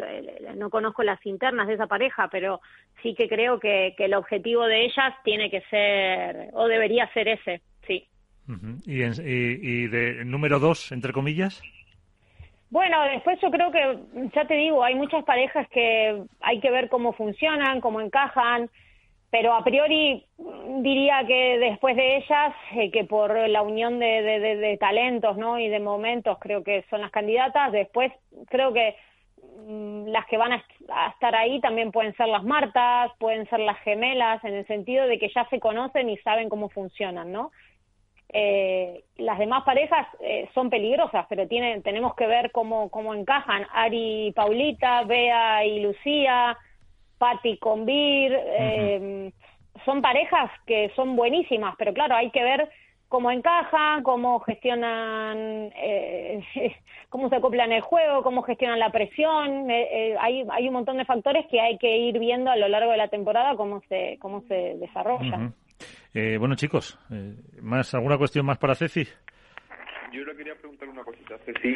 no conozco las internas de esa pareja, pero sí que creo que, que el objetivo de ellas tiene que ser, o debería ser ese, sí. Uh -huh. ¿Y, en, y, y, de número dos, entre comillas? Bueno, después yo creo que, ya te digo, hay muchas parejas que hay que ver cómo funcionan, cómo encajan, pero a priori diría que después de ellas, eh, que por la unión de, de, talentos ¿no? y de momentos creo que son las candidatas, después creo que mmm, las que van a, a, estar ahí también pueden ser las Martas, pueden ser las gemelas, en el sentido de que ya se conocen y saben cómo funcionan, ¿no? Eh, las demás parejas eh, son peligrosas, pero tienen, tenemos que ver cómo, cómo encajan. Ari y Paulita, Bea y Lucía, Patti con Vir, uh -huh. eh, son parejas que son buenísimas, pero claro, hay que ver cómo encajan, cómo gestionan, eh, cómo se acoplan el juego, cómo gestionan la presión. Eh, eh, hay, hay un montón de factores que hay que ir viendo a lo largo de la temporada cómo se, cómo se desarrollan. Uh -huh. bueno, chicos, ¿más ¿alguna cuestión más para Ceci? Yo le quería preguntar una cosita, Ceci.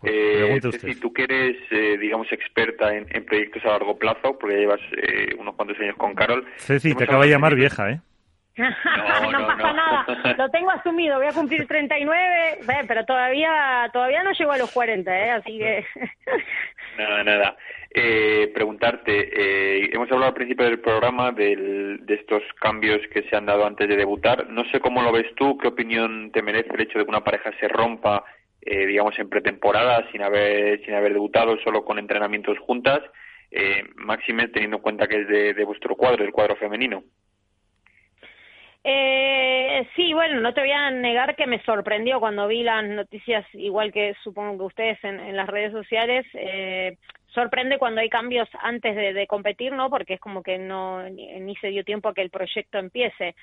Pues eh, Ceci, tú que eres, eh, digamos, experta en, en, proyectos a largo plazo, porque llevas eh, unos cuantos años con Carol. Ceci, te acaba de llamar de... vieja, ¿eh? No, no, no, pasa nada, lo tengo asumido, voy a cumplir 39, pero todavía todavía no llego a los 40, ¿eh? así que... Nada, nada. Eh, preguntarte, eh, hemos hablado al principio del programa del, de estos cambios que se han dado antes de debutar. No sé cómo lo ves tú, qué opinión te merece el hecho de que una pareja se rompa, eh, digamos, en pretemporada, sin haber, sin haber debutado, solo con entrenamientos juntas, eh, máxime teniendo en cuenta que es de, de vuestro cuadro, el cuadro femenino. Eh, sí, bueno, no te voy a negar que me sorprendió cuando vi las noticias, igual que supongo que ustedes en, en las redes sociales. Eh, sorprende cuando hay cambios antes de, competir, ¿no? Porque es como que no ni, ni, se dio tiempo a que el proyecto empiece.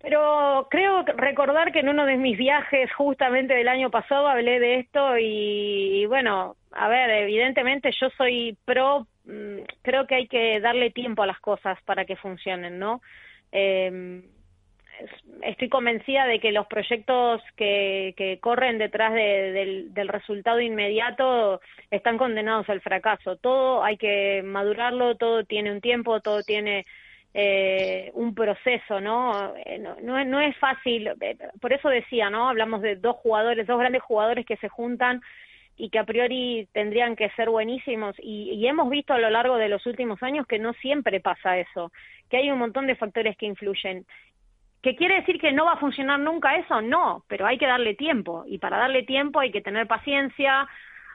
Pero creo recordar que en uno de mis viajes justamente del año pasado hablé de esto y, bueno, a ver, evidentemente yo soy pro, mmm, creo que hay que darle tiempo a las cosas para que funcionen, ¿no? Eh, estoy convencida de que los proyectos que, que corren detrás de, del, del, resultado inmediato están condenados al fracaso. Todo hay que madurarlo, todo tiene un tiempo, todo tiene eh, un proceso, ¿no? ¿no? No, no es fácil, por eso decía, ¿no? Hablamos de dos jugadores, dos grandes jugadores que se juntan y que a priori tendrían que ser buenísimos y, y, hemos visto a lo largo de los últimos años que no siempre pasa eso, que hay un montón de factores que influyen ¿Que quiere decir que no va a funcionar nunca eso? No, pero hay que darle tiempo. Y para darle tiempo hay que tener paciencia,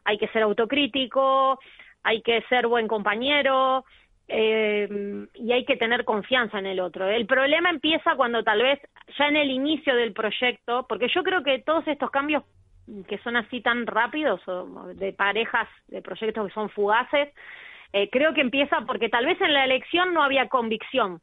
hay que ser autocrítico, hay que ser buen compañero eh, y hay que tener confianza en el otro. El problema empieza cuando tal vez ya en el inicio del proyecto, porque yo creo que todos estos cambios que son así tan rápidos, o de parejas, de proyectos que son fugaces, eh, creo que empieza porque tal vez en la elección no había convicción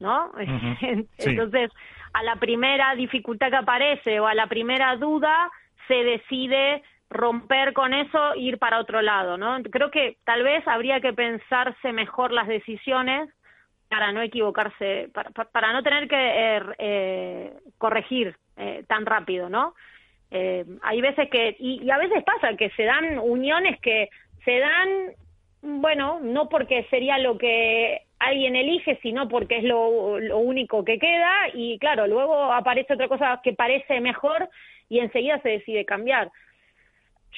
¿no? Uh -huh. Entonces, sí. a la primera dificultad que aparece o a la primera duda, se decide romper con eso e ir para otro lado, ¿no? Creo que tal vez habría que pensarse mejor las decisiones para no equivocarse, para, para no tener que eh, eh, corregir eh, tan rápido, ¿no? Eh, hay veces que, y, y, a veces pasa que se dan uniones que se dan, bueno, no porque sería lo que alguien elige, sino porque es lo, lo único que queda, y claro, luego aparece otra cosa que parece mejor y enseguida se decide cambiar.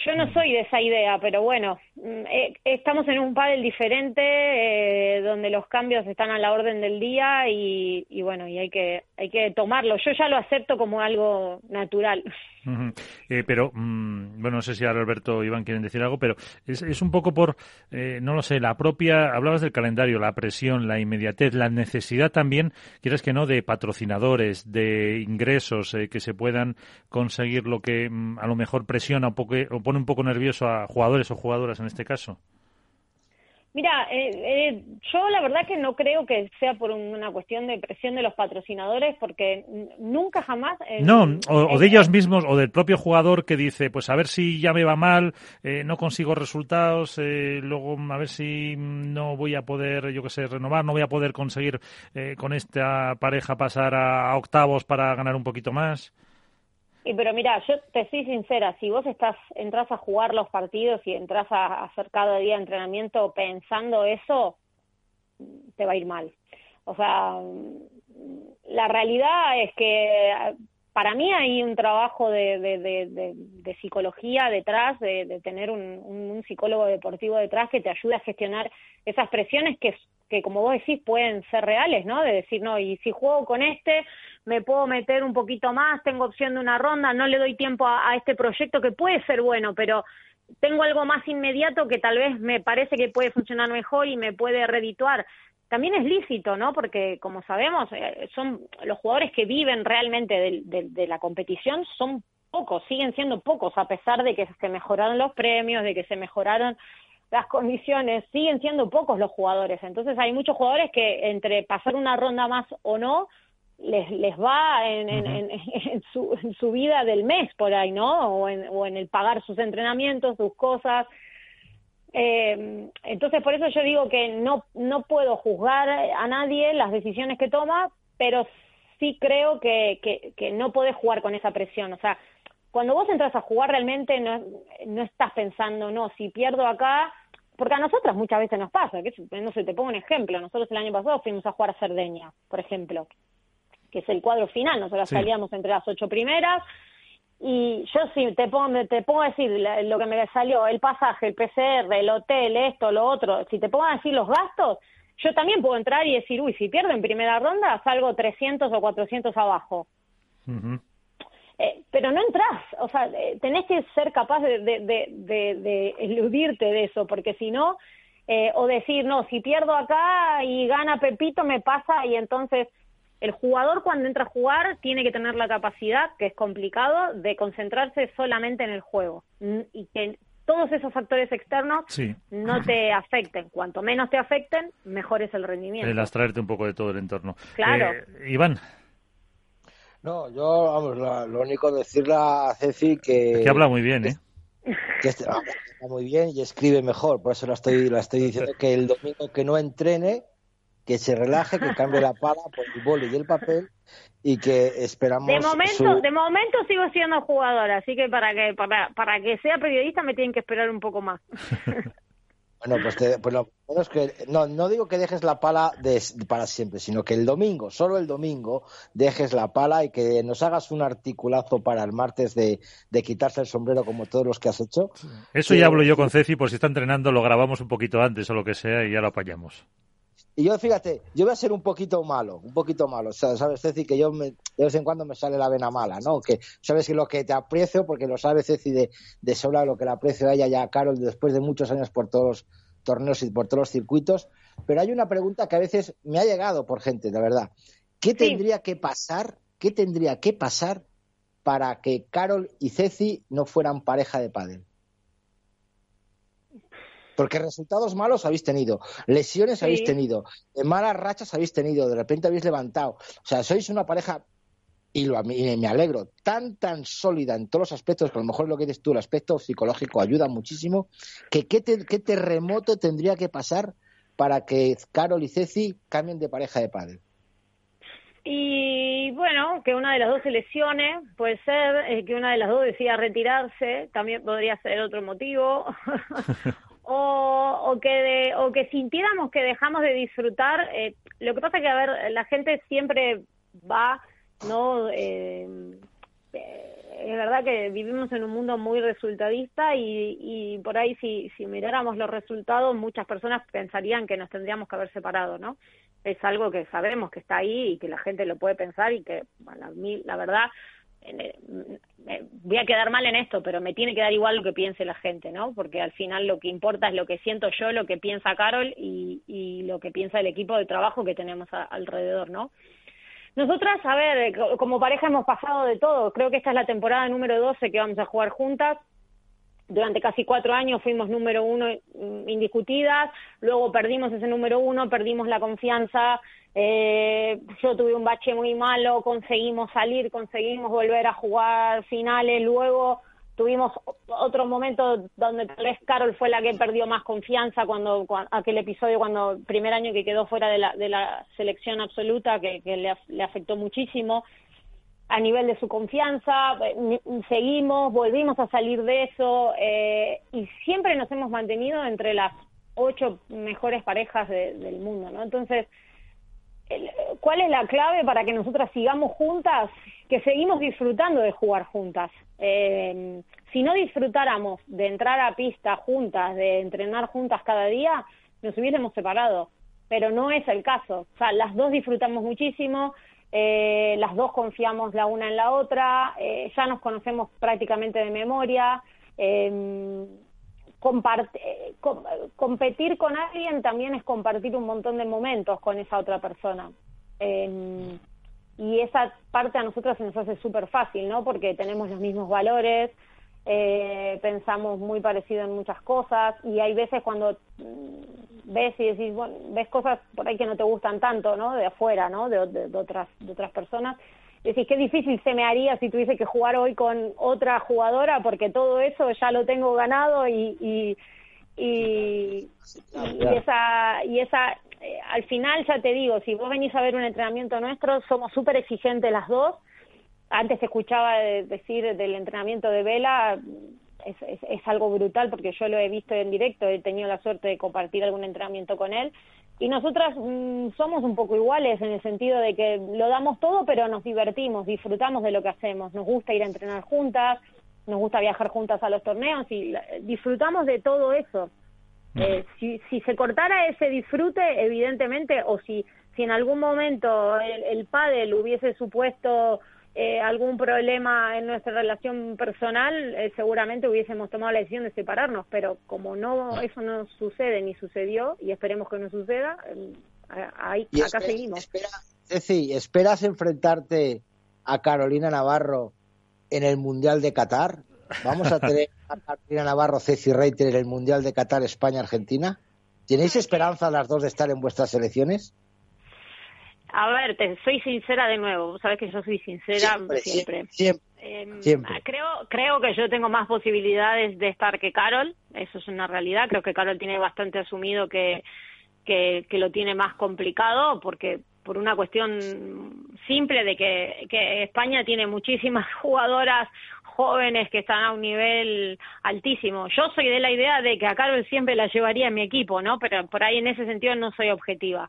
Yo no soy de esa idea, pero bueno, mm, eh, estamos en un pádel diferente eh, donde los cambios están a la orden del día y, y, bueno, y hay que hay que tomarlo. Yo ya lo acepto como algo natural. Uh eh, pero, mmm, bueno, no sé si ahora Alberto o Iván quieren decir algo, pero es, es un poco por, eh, no lo sé, la propia, hablabas del calendario, la presión, la inmediatez, la necesidad también, quieres que no, de patrocinadores, de ingresos eh, que se puedan conseguir lo que mmm, a lo mejor presiona un poco, o pone un poco nervioso a jugadores o jugadoras en este caso. Mira, eh, eh, yo la verdad que no creo que sea por una cuestión de presión de los patrocinadores, porque nunca jamás. Eh, no, o, o, de ellos mismos o del propio jugador que dice, pues a ver si ya me va mal, eh, no consigo resultados, eh, luego a ver si no voy a poder, yo qué sé, renovar, no voy a poder conseguir eh, con esta pareja pasar a, a octavos para ganar un poquito más. Y pero mira, yo te soy sincera, si vos estás entras a jugar los partidos y entras a hacer cada día entrenamiento pensando eso, te va a ir mal. O sea, la realidad es que para mí hay un trabajo de, de, de, de psicología detrás, de, tener un, un, psicólogo deportivo detrás que te ayude a gestionar esas presiones que, como vos decís, pueden ser reales, ¿no? De decir, no, y si juego con este, me puedo meter un poquito más, tengo opción de una ronda, no le doy tiempo a, a este proyecto que puede ser bueno, pero tengo algo más inmediato que tal vez me parece que puede funcionar mejor y me puede redituar también es lícito, ¿no? Porque, como sabemos, eh, son los jugadores que viven realmente de, de, de, la competición son pocos, siguen siendo pocos, a pesar de que se mejoraron los premios, de que se mejoraron las condiciones, siguen siendo pocos los jugadores. Entonces, hay muchos jugadores que entre pasar una ronda más o no, les, les va en, -huh. en, en, en, su, en su vida del mes por ahí, ¿no? O en, o en el pagar sus entrenamientos, sus cosas, eh, entonces, por eso yo digo que no, no puedo juzgar a nadie las decisiones que toma, pero sí creo que, que, que no podés jugar con esa presión. O sea, cuando vos entras a jugar realmente no, no estás pensando, no, si pierdo acá, porque a nosotras muchas veces nos pasa, que no sé, te pongo un ejemplo, nosotros el año pasado fuimos a jugar a Cerdeña, por ejemplo, que es el cuadro final, nosotros sí. salíamos entre las ocho primeras, y yo sí te pongo, te pongo a decir lo que me salió, el pasaje, el PCR, el hotel, esto, lo otro, si te pongo a decir los gastos, yo también puedo entrar y decir, uy, si pierdo en primera ronda, salgo 300 o 400 abajo. Uh -huh. eh, pero no entras, o sea, eh, tenés que ser capaz de, de, de, de, de eludirte de eso, porque si no, eh, o decir, no, si pierdo acá y gana Pepito, me pasa y entonces el jugador cuando entra a jugar tiene que tener la capacidad, que es complicado, de concentrarse solamente en el juego y que todos esos factores externos sí. no te afecten. Cuanto menos te afecten, mejor es el rendimiento. El abstraerte un poco de todo el entorno. Claro. Eh, Iván. No, yo, vamos, lo, lo único decirle a Ceci que... Es que habla muy bien, ¿eh? Que habla muy bien y escribe mejor, por eso la estoy, la estoy diciendo que el domingo que no entrene que se relaje, que cambie la pala por el boli y el papel y que esperamos de momento su... de momento sigo siendo jugadora así que para que para, para que sea periodista me tienen que esperar un poco más. Bueno pues, te, pues lo menos que no no digo que dejes la pala de, para siempre sino que el domingo solo el domingo dejes la pala y que nos hagas un articulazo para el martes de, de quitarse el sombrero como todos los que has hecho. Eso ya hablo yo con Ceci por si está entrenando lo grabamos un poquito antes o lo que sea y ya lo apañamos y yo, fíjate, yo voy a ser un poquito malo, un poquito malo, o sea, ¿sabes, Ceci? Que yo me, de vez en cuando me sale la vena mala, ¿no? Que sabes que lo que te aprecio, porque lo sabe Ceci de, de sola, lo que le aprecio a ella y a Carol después de muchos años por todos los torneos y por todos los circuitos. Pero hay una pregunta que a veces me ha llegado por gente, de verdad. ¿Qué tendría que pasar, qué tendría que pasar para que Carol y Ceci no fueran pareja de pádel? Porque resultados malos habéis tenido, lesiones sí. habéis tenido, malas rachas habéis tenido, de repente habéis levantado. O sea, sois una pareja y, lo, me alegro, tan, tan sólida en todos los aspectos, que a lo mejor lo que dices tú, el aspecto psicológico ayuda muchísimo, que qué, qué terremoto tendría que pasar para que Carol y Ceci cambien de pareja de padre. Y bueno, que una de las dos se lesione, puede ser, eh, que una de las dos decida retirarse, también podría ser otro motivo. o, o, que de, o que sintiéramos que dejamos de disfrutar. Eh, lo que pasa que, a ver, la gente siempre va, ¿no? Eh, es verdad que vivimos en un mundo muy resultadista y, y por ahí si, si miráramos los resultados, muchas personas pensarían que nos tendríamos que haber separado, ¿no? es algo que sabemos que está ahí y que la gente lo puede pensar y que, bueno, a la verdad, voy a quedar mal en esto, pero me tiene que dar igual lo que piense la gente, ¿no? Porque al final lo que importa es lo que siento yo, lo que piensa Carol y, y lo que piensa el equipo de trabajo que tenemos alrededor, ¿no? Nosotras, a ver, como pareja hemos pasado de todo. Creo que esta es la temporada número 12 que vamos a jugar juntas durante casi cuatro años fuimos número uno indiscutidas, luego perdimos ese número uno, perdimos la confianza, eh, yo tuve un bache muy malo, conseguimos salir, conseguimos volver a jugar finales, luego tuvimos otro momento donde tal vez Carol fue la que perdió más confianza cuando, aquel episodio cuando primer año que quedó fuera de la, de la selección absoluta que, le, le afectó muchísimo a nivel de su confianza, eh, seguimos, volvimos a salir de eso eh, y siempre nos hemos mantenido entre las ocho mejores parejas del mundo, ¿no? Entonces, ¿cuál es la clave para que nosotras sigamos juntas? Que seguimos disfrutando de jugar juntas. Eh, si no disfrutáramos de entrar a pista juntas, de entrenar juntas cada día, nos hubiésemos separado. Pero no es el caso. O sea, las dos disfrutamos muchísimo, eh, las dos confiamos la una en la otra, eh, ya nos conocemos prácticamente de memoria. Em, eh, competir con alguien también es compartir un montón de momentos con esa otra persona. Em, y esa parte a nosotros se nos hace súper fácil, ¿no? Porque tenemos los mismos valores, eh, pensamos muy parecido en muchas cosas y hay veces cuando mm, ves y decís, bueno, ves cosas por ahí que no te gustan tanto, ¿no? De afuera, ¿no? De, otras, de otras personas. Decís, qué difícil se me haría si tuviese que jugar hoy con otra jugadora porque todo eso ya lo tengo ganado y, y, y, esa, y esa eh, al final ya te digo, si vos venís a ver un entrenamiento nuestro, somos súper exigentes las dos, antes escuchaba decir del entrenamiento de Vela, es, es, algo brutal porque yo lo he visto en directo, he tenido la suerte de compartir algún entrenamiento con él. Y nosotras mm, somos un poco iguales en el sentido de que lo damos todo, pero nos divertimos, disfrutamos de lo que hacemos. Nos gusta ir a entrenar juntas, nos gusta viajar juntas a los torneos y disfrutamos de todo eso. Eh, si, si se cortara ese disfrute, evidentemente, o si, si en algún momento el, el pádel hubiese supuesto eh, algún problema en nuestra relación personal, eh, seguramente hubiésemos tomado la decisión de separarnos, pero como no eso no sucede ni sucedió y esperemos que no suceda, eh, ahí, acá seguimos. Espera, ¿esperas enfrentarte a Carolina Navarro en el Mundial de Qatar? ¿Vamos a tener a Carolina Navarro, Ceci Reiter en el Mundial de Qatar España-Argentina? ¿Tenéis esperanza las dos de estar en vuestras selecciones? A ver, te soy sincera de nuevo. Sabes que yo soy sincera siempre. Em, siempre, Creo, creo que yo tengo más posibilidades de estar que Carol. Eso es una realidad. Creo que Carol tiene bastante asumido que, que, lo tiene más complicado porque por una cuestión simple de que, que España tiene muchísimas jugadoras jóvenes que están a un nivel altísimo. Yo soy de la idea de que a Carol siempre la llevaría en mi equipo, ¿no? Pero por ahí en ese sentido no soy objetiva.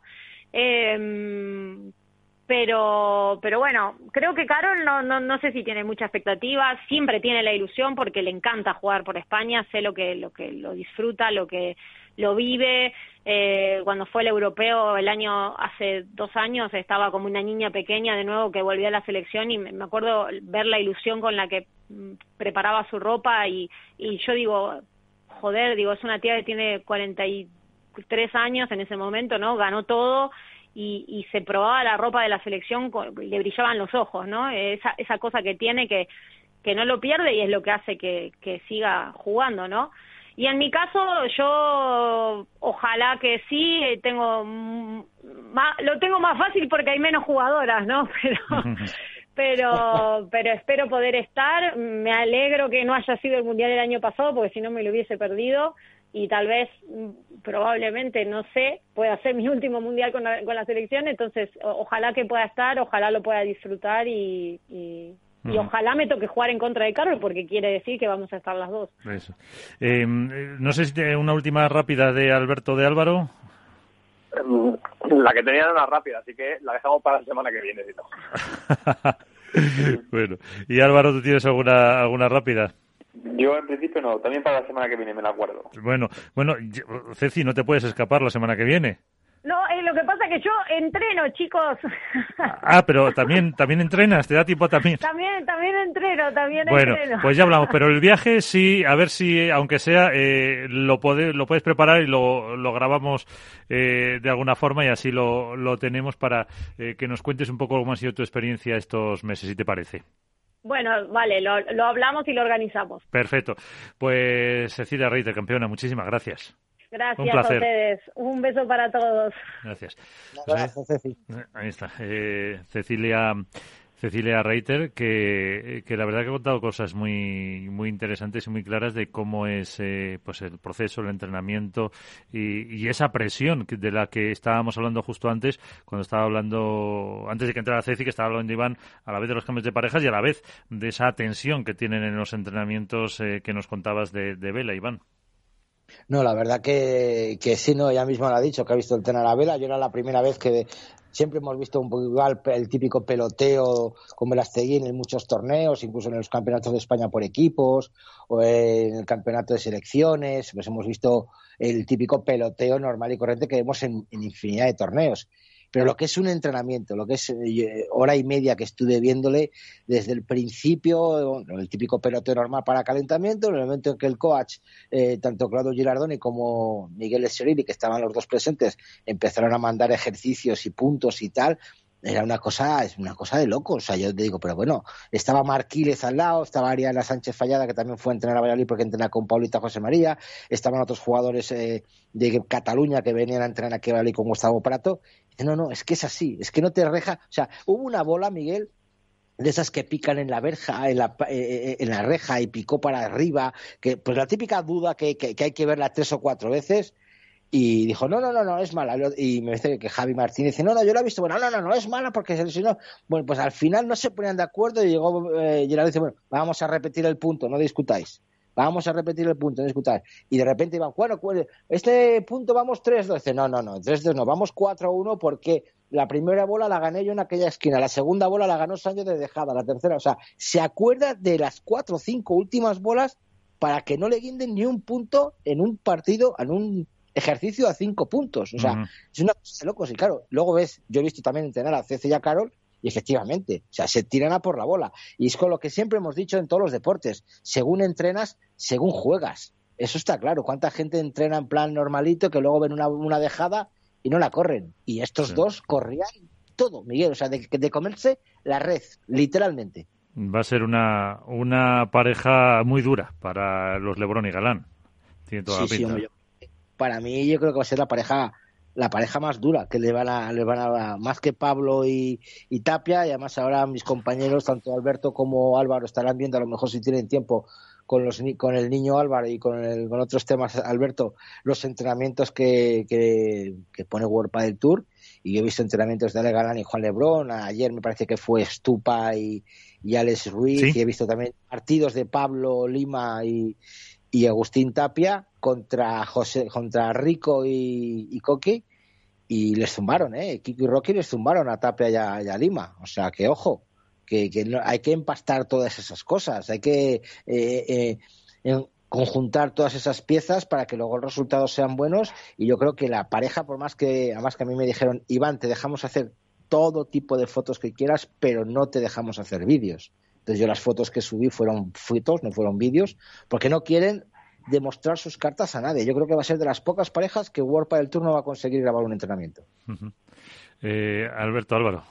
Eh, pero pero bueno, creo que Carol no, no, no sé si tiene mucha expectativa, siempre tiene la ilusión porque le encanta jugar por España, sé lo que lo que lo disfruta, lo que lo vive. Eh, cuando fue el europeo el año hace dos años estaba como una niña pequeña de nuevo que volvía a la selección y me acuerdo ver la ilusión con la que mm, preparaba su ropa y, y yo digo joder digo es una tía que tiene 43 años en ese momento no ganó todo y, y se probaba la ropa de la selección y le brillaban los ojos, ¿no? Esa, esa cosa que tiene que, que no lo pierde y es lo que hace que, que siga jugando, ¿no? Y en mi caso, yo ojalá que sí, tengo más, lo tengo más fácil porque hay menos jugadoras, ¿no? Pero, pero, pero espero poder estar. Me alegro que no haya sido el Mundial el año pasado, porque si no me lo hubiese perdido. Y tal vez, mm, probablemente, no sé, pueda ser mi último Mundial con la, con la selección. Entonces, ojalá que pueda estar, ojalá lo pueda disfrutar y, y, ojalá me toque jugar en contra de Carlos, porque quiere decir que vamos a estar las dos. Eso. Eh, no sé si una última rápida de Alberto de Álvaro. La que tenía era una rápida, así que la dejamos para la semana que viene. bueno, y Álvaro, ¿tú tienes alguna, alguna rápida? Yo en principio no, también para la semana que viene me la acuerdo. Bueno, bueno, Ceci, no te puedes escapar la semana que viene. No, eh, lo que pasa es que yo entreno, chicos. Ah, pero también también entrenas, te da tiempo también. También también entreno, también bueno, entreno. pues ya hablamos, pero el viaje sí, a ver si, aunque sea, eh, lo, puede, lo puedes preparar y lo, lo grabamos eh, de alguna forma y así lo, lo tenemos para eh, que nos cuentes un poco cómo ha sido tu experiencia estos meses, si te parece. Bueno, vale, lo, lo hablamos y lo organizamos. Perfecto. Pues Cecilia Reiter, campeona, muchísimas gracias. Gracias a ustedes. Un beso para todos. Gracias. Gracias, Ceci. Ahí está. Eh, Cecilia. Cecilia Reiter, que, la verdad que ha contado cosas muy, muy interesantes y muy claras de cómo es eh, pues el proceso, el entrenamiento y, esa presión de la que estábamos hablando justo antes, cuando estaba hablando, antes de que entrara Ceci, que estaba hablando Iván, a la vez de los cambios de parejas y a la vez de esa tensión que tienen en los entrenamientos eh, que nos contabas de, Vela, Iván. No, la verdad que, sí, no, ella misma lo ha dicho, que ha visto el tren a la vela. Yo era la primera vez que siempre hemos visto un poco igual el típico peloteo con Velastegui en muchos torneos, incluso en los campeonatos de España por equipos o en el campeonato de selecciones. Pues hemos visto el típico peloteo normal y corriente que vemos en infinidad de torneos. Pero lo que es un entrenamiento, lo que es eh, hora y media que estuve viéndole desde el principio, el típico pelote normal para calentamiento, en el momento en que el coach, eh, tanto Claudio Girardoni como Miguel Escherini, que estaban los dos presentes, empezaron a mandar ejercicios y puntos y tal, era una cosa, es una cosa de loco. O sea, yo te digo, pero bueno, estaba Marquílez al lado, estaba Ariana Sánchez Fallada, que también fue a entrenar a Valladolid porque entrena con Paulita José María, estaban otros jugadores eh, de Cataluña que venían a entrenar aquí a Valladolid con Gustavo Prato. No, no, es que es así, es que no te reja. O sea, hubo una bola, Miguel, de esas que pican en la verja, en la, eh, eh, en la reja y picó para arriba, que pues la típica duda que, que hay que verla tres o cuatro veces, y dijo, no, no, no, no, es mala. Y me dice que Javi Martínez dice, no, no, yo la he visto, bueno, no, no, no, es mala porque se lesionó. Bueno, pues al final no se ponían de acuerdo y llegó eh, Gerardo dice, bueno, vamos a repetir el punto, no discutáis. Vamos a repetir el punto, no discutáis. Y de repente iban, bueno, este punto vamos 3-2. No, no, no, 3-2 no, vamos 4-1 porque la primera bola la gané yo en aquella esquina, la segunda bola la ganó Sánchez de dejada, la tercera, o sea, se acuerda de las cuatro o cinco últimas bolas para que no le guinden ni un punto en un partido, en un ejercicio a cinco puntos. O sea, es una cosa de locos. Y claro, luego ves, yo he visto también entrenar a Cece y a Carol, y efectivamente, o sea, se tiran a por la bola. Y es con lo que siempre hemos dicho en todos los deportes. Según entrenas, según juegas. Eso está claro. ¿Cuánta gente entrena en plan normalito que luego ven una, una dejada y no la corren? Y estos dos corrían todo, Miguel. O sea, de, de comerse la red, literalmente. Va a ser una, una pareja muy dura para los Lebron y Galán. Tiene toda la pinta para mí yo creo que va a ser la pareja la pareja más dura que le van a le van a más que Pablo y, Tapia y además ahora mis compañeros tanto Alberto como Álvaro estarán viendo a lo mejor si tienen tiempo con los con el niño Álvaro y con el, con otros temas Alberto los entrenamientos que, que, pone World del Tour. Y yo he visto entrenamientos de Ale Galán y Juan Lebrón. Ayer me parece que fue Stupa y, y Alex Ruiz. Y he visto también partidos de Pablo Lima y y Agustín Tapia contra José, contra Rico y, Coqui y les zumbaron, ¿eh? Kiko y Rocky les zumbaron a Tapia y a, Lima. O sea, que ojo, que, hay que empastar todas esas cosas, hay que eh, eh, conjuntar todas esas piezas para que luego los resultados sean buenos. Y yo creo que la pareja, por más que, además que a mí me dijeron, Iván, te dejamos hacer todo tipo de fotos que quieras, pero no te dejamos hacer vídeos. Entonces yo las fotos que subí fueron fotos, no fueron vídeos, porque no quieren demostrar sus cartas a nadie. Yo creo que va a ser de las pocas parejas que World del turno va a conseguir grabar un entrenamiento. Eh, Alberto Álvaro.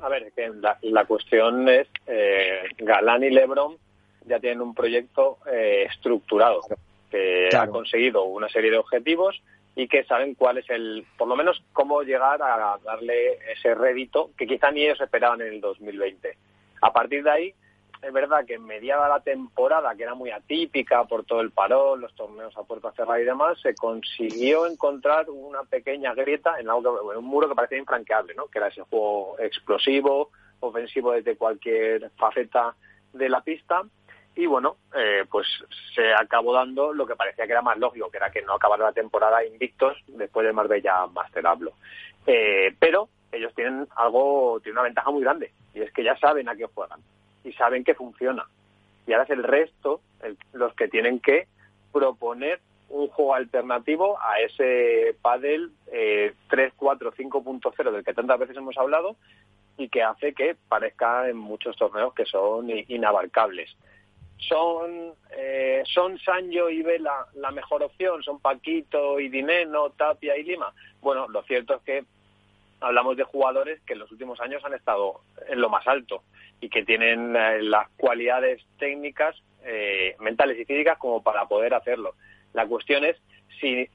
A ver, que la, cuestión es, eh, Galán y Lebron ya tienen un proyecto eh, estructurado que ha conseguido una serie de objetivos y que saben cuál es el, por lo menos cómo llegar a darle ese rédito que quizá ni ellos esperaban en el 2020. A partir de ahí, es verdad que en mediada la temporada, que era muy atípica por todo el parón, los torneos a puerta cerrada y demás, se consiguió encontrar una pequeña grieta en, algo, en un muro que parecía infranqueable, ¿no? que era ese juego explosivo, ofensivo desde cualquier faceta de la pista. Y bueno, eh, pues se acabó dando lo que parecía que era más lógico, que era que no acabara la temporada invictos después del Marbella Masterablo. Eh, pero ellos tienen algo, tienen una ventaja muy grande, y es que ya saben a qué juegan y saben que funciona. Y ahora es el resto los que tienen que proponer un juego alternativo a ese pádel eh, 3, 4, 5.0 del que tantas veces hemos hablado y que hace que parezca en muchos torneos que son inabarcables. ¿Son, eh, ¿Son Sancho y Vela la mejor opción? ¿Son Paquito y Dineno, Tapia y Lima? Bueno, lo cierto es que hablamos de jugadores que en los últimos años han estado en lo más alto y que tienen eh, las cualidades técnicas, eh, mentales y físicas como para poder hacerlo. La cuestión es si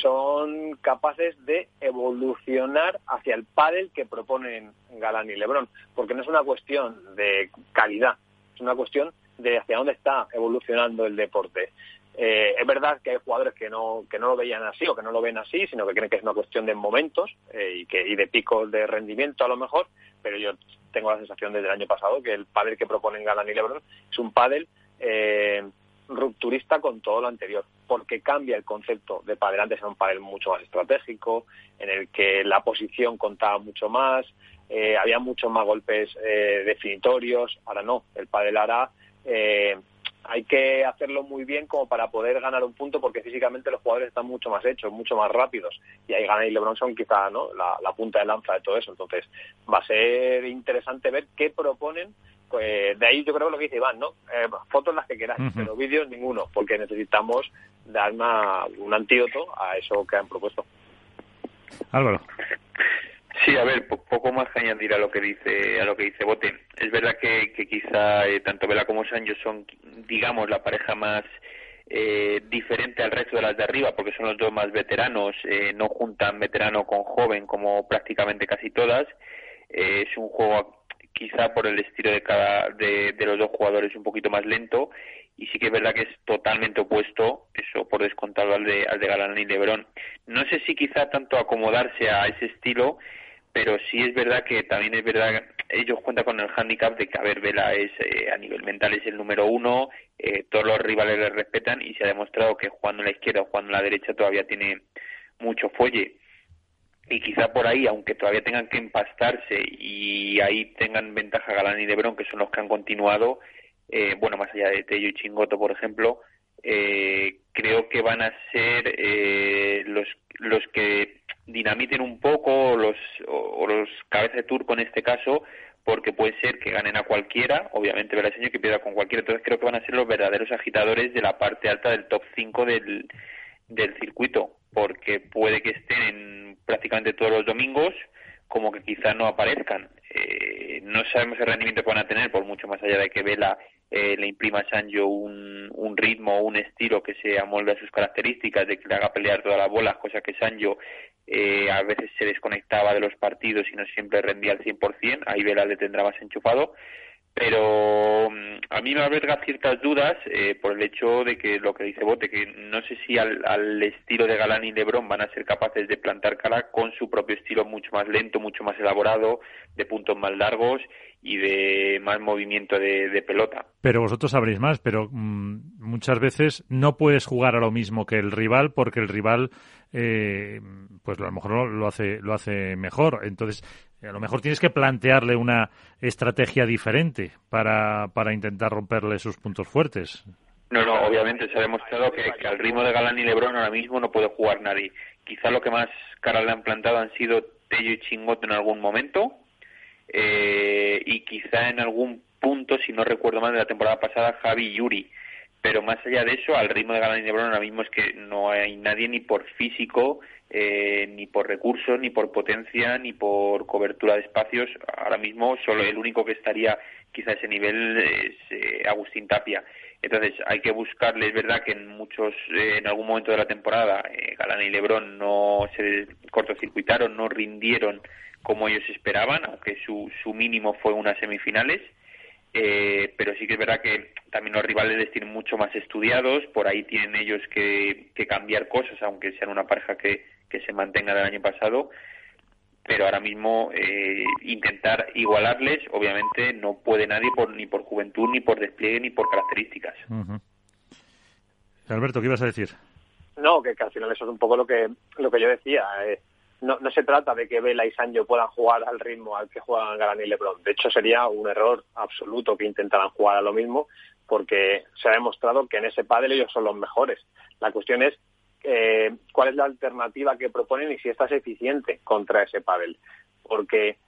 son capaces de evolucionar hacia el pádel que proponen Galán y Lebrón, porque no es una cuestión de calidad, es una cuestión de hacia dónde está evolucionando el deporte. Eh, es verdad que hay jugadores que no, que no lo veían así o que no lo ven así, sino que creen que es una cuestión de momentos eh, y, que, y de picos de rendimiento a lo mejor, pero yo tengo la sensación desde el año pasado que el pádel que proponen Galán y Lebron es un pádel eh, rupturista con todo lo anterior, porque cambia el concepto de pádel. Antes era un pádel mucho más estratégico, en el que la posición contaba mucho más, había muchos más golpes definitorios, ahora no, el pádel ahora hay que hacerlo muy bien como para poder ganar un punto porque físicamente los jugadores están mucho más hechos, mucho más rápidos y ahí Gana y LeBron son quizá ¿no? la, punta de lanza de todo eso. Entonces va a ser interesante ver qué proponen. Pues de ahí yo creo que lo que dice Iván, ¿no? Eh, fotos las que queráis, pero vídeos ninguno, porque necesitamos dar un antídoto a eso que han propuesto. Álvaro. Sí, a ver, poco más que añadir a lo que dice a lo que dice Bote. Es verdad que, quizá eh, tanto Vela como Sancho son, digamos, la pareja más eh, diferente al resto de las de arriba, porque son los dos más veteranos, eh, no juntan veterano con joven como prácticamente casi todas. es un juego quizá por el estilo de cada de, de los dos jugadores un poquito más lento y sí que es verdad que es totalmente opuesto, eso por descontado al de, al de Galán y Lebrón. No sé si quizá tanto acomodarse a ese estilo, pero sí es verdad que también es verdad ellos cuentan con el handicap de que a ver Vela es eh, a nivel mental es el número uno eh, todos los rivales le respetan y se ha demostrado que jugando en la izquierda o jugando en la derecha todavía tiene mucho fuelle. Y quizá por ahí aunque todavía tengan que empastarse y ahí tengan ventaja Galán y Lebron que son los que han continuado eh, bueno más allá de Tello y Chingoto por ejemplo creo que van a ser los los que dinamiten un poco los, o, los cabezas de turco en este caso, porque puede ser que ganen a cualquiera, obviamente señor que pierda con cualquiera, entonces creo que van a ser los verdaderos agitadores de la parte alta del top 5 del, del circuito, porque puede que estén en prácticamente todos los domingos, como que quizá no aparezcan. Eh, no sabemos el rendimiento que van a tener, por mucho más allá de que Vela eh, le imprima a Sancho un, un ritmo un estilo que se amolde a sus características, de que le haga pelear todas las bolas, cosa que Sancho eh, a veces se desconectaba de los partidos y no siempre rendía al 100%, ahí Vela le tendrá más enchufado, pero mm, a mí me alberga ciertas dudas eh, por el hecho de que lo que dice Bote, que no sé si al, al, estilo de Galán y Lebron van a ser capaces de plantar cara con su propio estilo mucho más lento, mucho más elaborado, de puntos más largos y de más movimiento de, pelota. Pero vosotros sabréis más, pero mm, muchas veces no puedes jugar a lo mismo que el rival porque el rival, eh, pues a lo mejor lo hace, lo hace mejor. Entonces, a lo mejor tienes que plantearle una estrategia diferente para, para intentar romperle sus puntos fuertes. No, no, obviamente se ha demostrado que, al ritmo de Galán y Lebron ahora mismo no puede jugar nadie. Quizá lo que más cara le han plantado han sido Tello y Chingote en algún momento, eh, y quizá en algún punto, si no recuerdo mal, de la temporada pasada, Javi y Yuri. Pero más allá de eso, al ritmo de Galán y Lebron ahora mismo es que no hay nadie ni por físico, eh, ni por recursos, ni por potencia, ni por cobertura de espacios. Ahora mismo solo el único que estaría quizá a ese nivel es eh, Agustín Tapia. Entonces hay que buscarle, es verdad que en muchos, eh, en algún momento de la temporada, Galán y Lebron no se cortocircuitaron, no rindieron como ellos esperaban, aunque su, su mínimo fue unas semifinales eh, pero sí que es verdad que también los rivales les tienen mucho más estudiados, por ahí tienen ellos que, cambiar cosas, aunque sean una pareja que, que se mantenga del año pasado, pero ahora mismo eh, intentar igualarles, obviamente no puede nadie por, ni por juventud, ni por despliegue, ni por características. Alberto, ¿qué ibas a decir? No, que, que, al final eso es un poco lo que, lo que yo decía. Eh, no, no se trata de que Vela y Sancho puedan jugar al ritmo al que juegan Galán y Lebron. De hecho, sería un error absoluto que intentaran jugar a lo mismo, porque se ha demostrado que en ese pádel ellos son los mejores. La cuestión es eh, cuál es la alternativa que proponen y si esta es eficiente contra ese pádel. Porque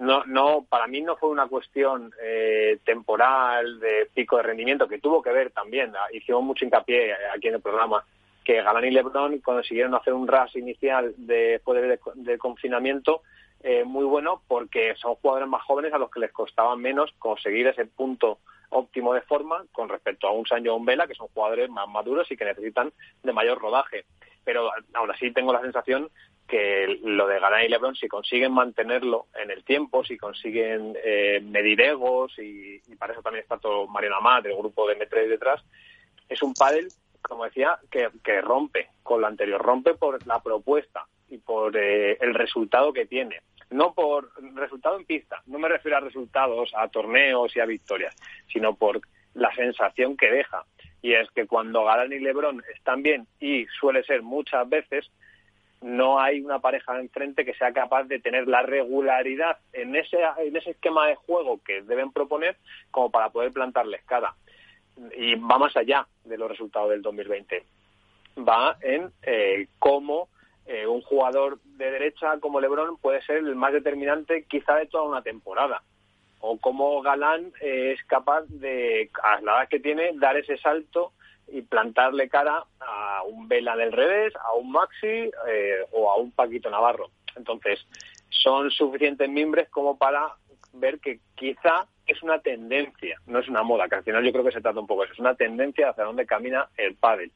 no, no, para mí no fue una cuestión eh, temporal de pico de rendimiento que tuvo que ver también. Hicimos mucho hincapié aquí en el programa que Galán y Lebron consiguieron hacer un ras inicial después del de, confinamiento eh, muy bueno porque son jugadores más jóvenes a los que les costaba menos conseguir ese punto óptimo de forma con respecto a un Sancho o un Vela, que son jugadores más maduros y que necesitan de mayor rodaje. Pero aún así tengo la sensación que lo de Galán y Lebron, si consiguen mantenerlo en el tiempo, si consiguen eh, medir egos, y, para eso también está todo Mariano Amat, el grupo de M3 detrás, es un pádel como decía, que, rompe con lo anterior, rompe por la propuesta y por eh, el resultado que tiene. No por resultado en pista, no me refiero a resultados, a torneos y a victorias, sino por la sensación que deja. Y es que cuando Galán y Lebron están bien, y suele ser muchas veces, no hay una pareja enfrente que sea capaz de tener la regularidad en ese, en ese esquema de juego que deben proponer como para poder plantarles cara y va más allá de los resultados del 2020. Va en eh, cómo eh, un jugador de derecha como LeBron puede ser el más determinante quizá de toda una temporada. O cómo Galán eh, es capaz de, a la edad que tiene, dar ese salto y plantarle cara a un Vela del revés, a un Maxi o a un Paquito Navarro. Entonces, son suficientes mimbres como para ver que quizá es una tendencia, no es una moda, que al final yo creo que se trata un poco eso, es una tendencia hacia dónde camina el pádel.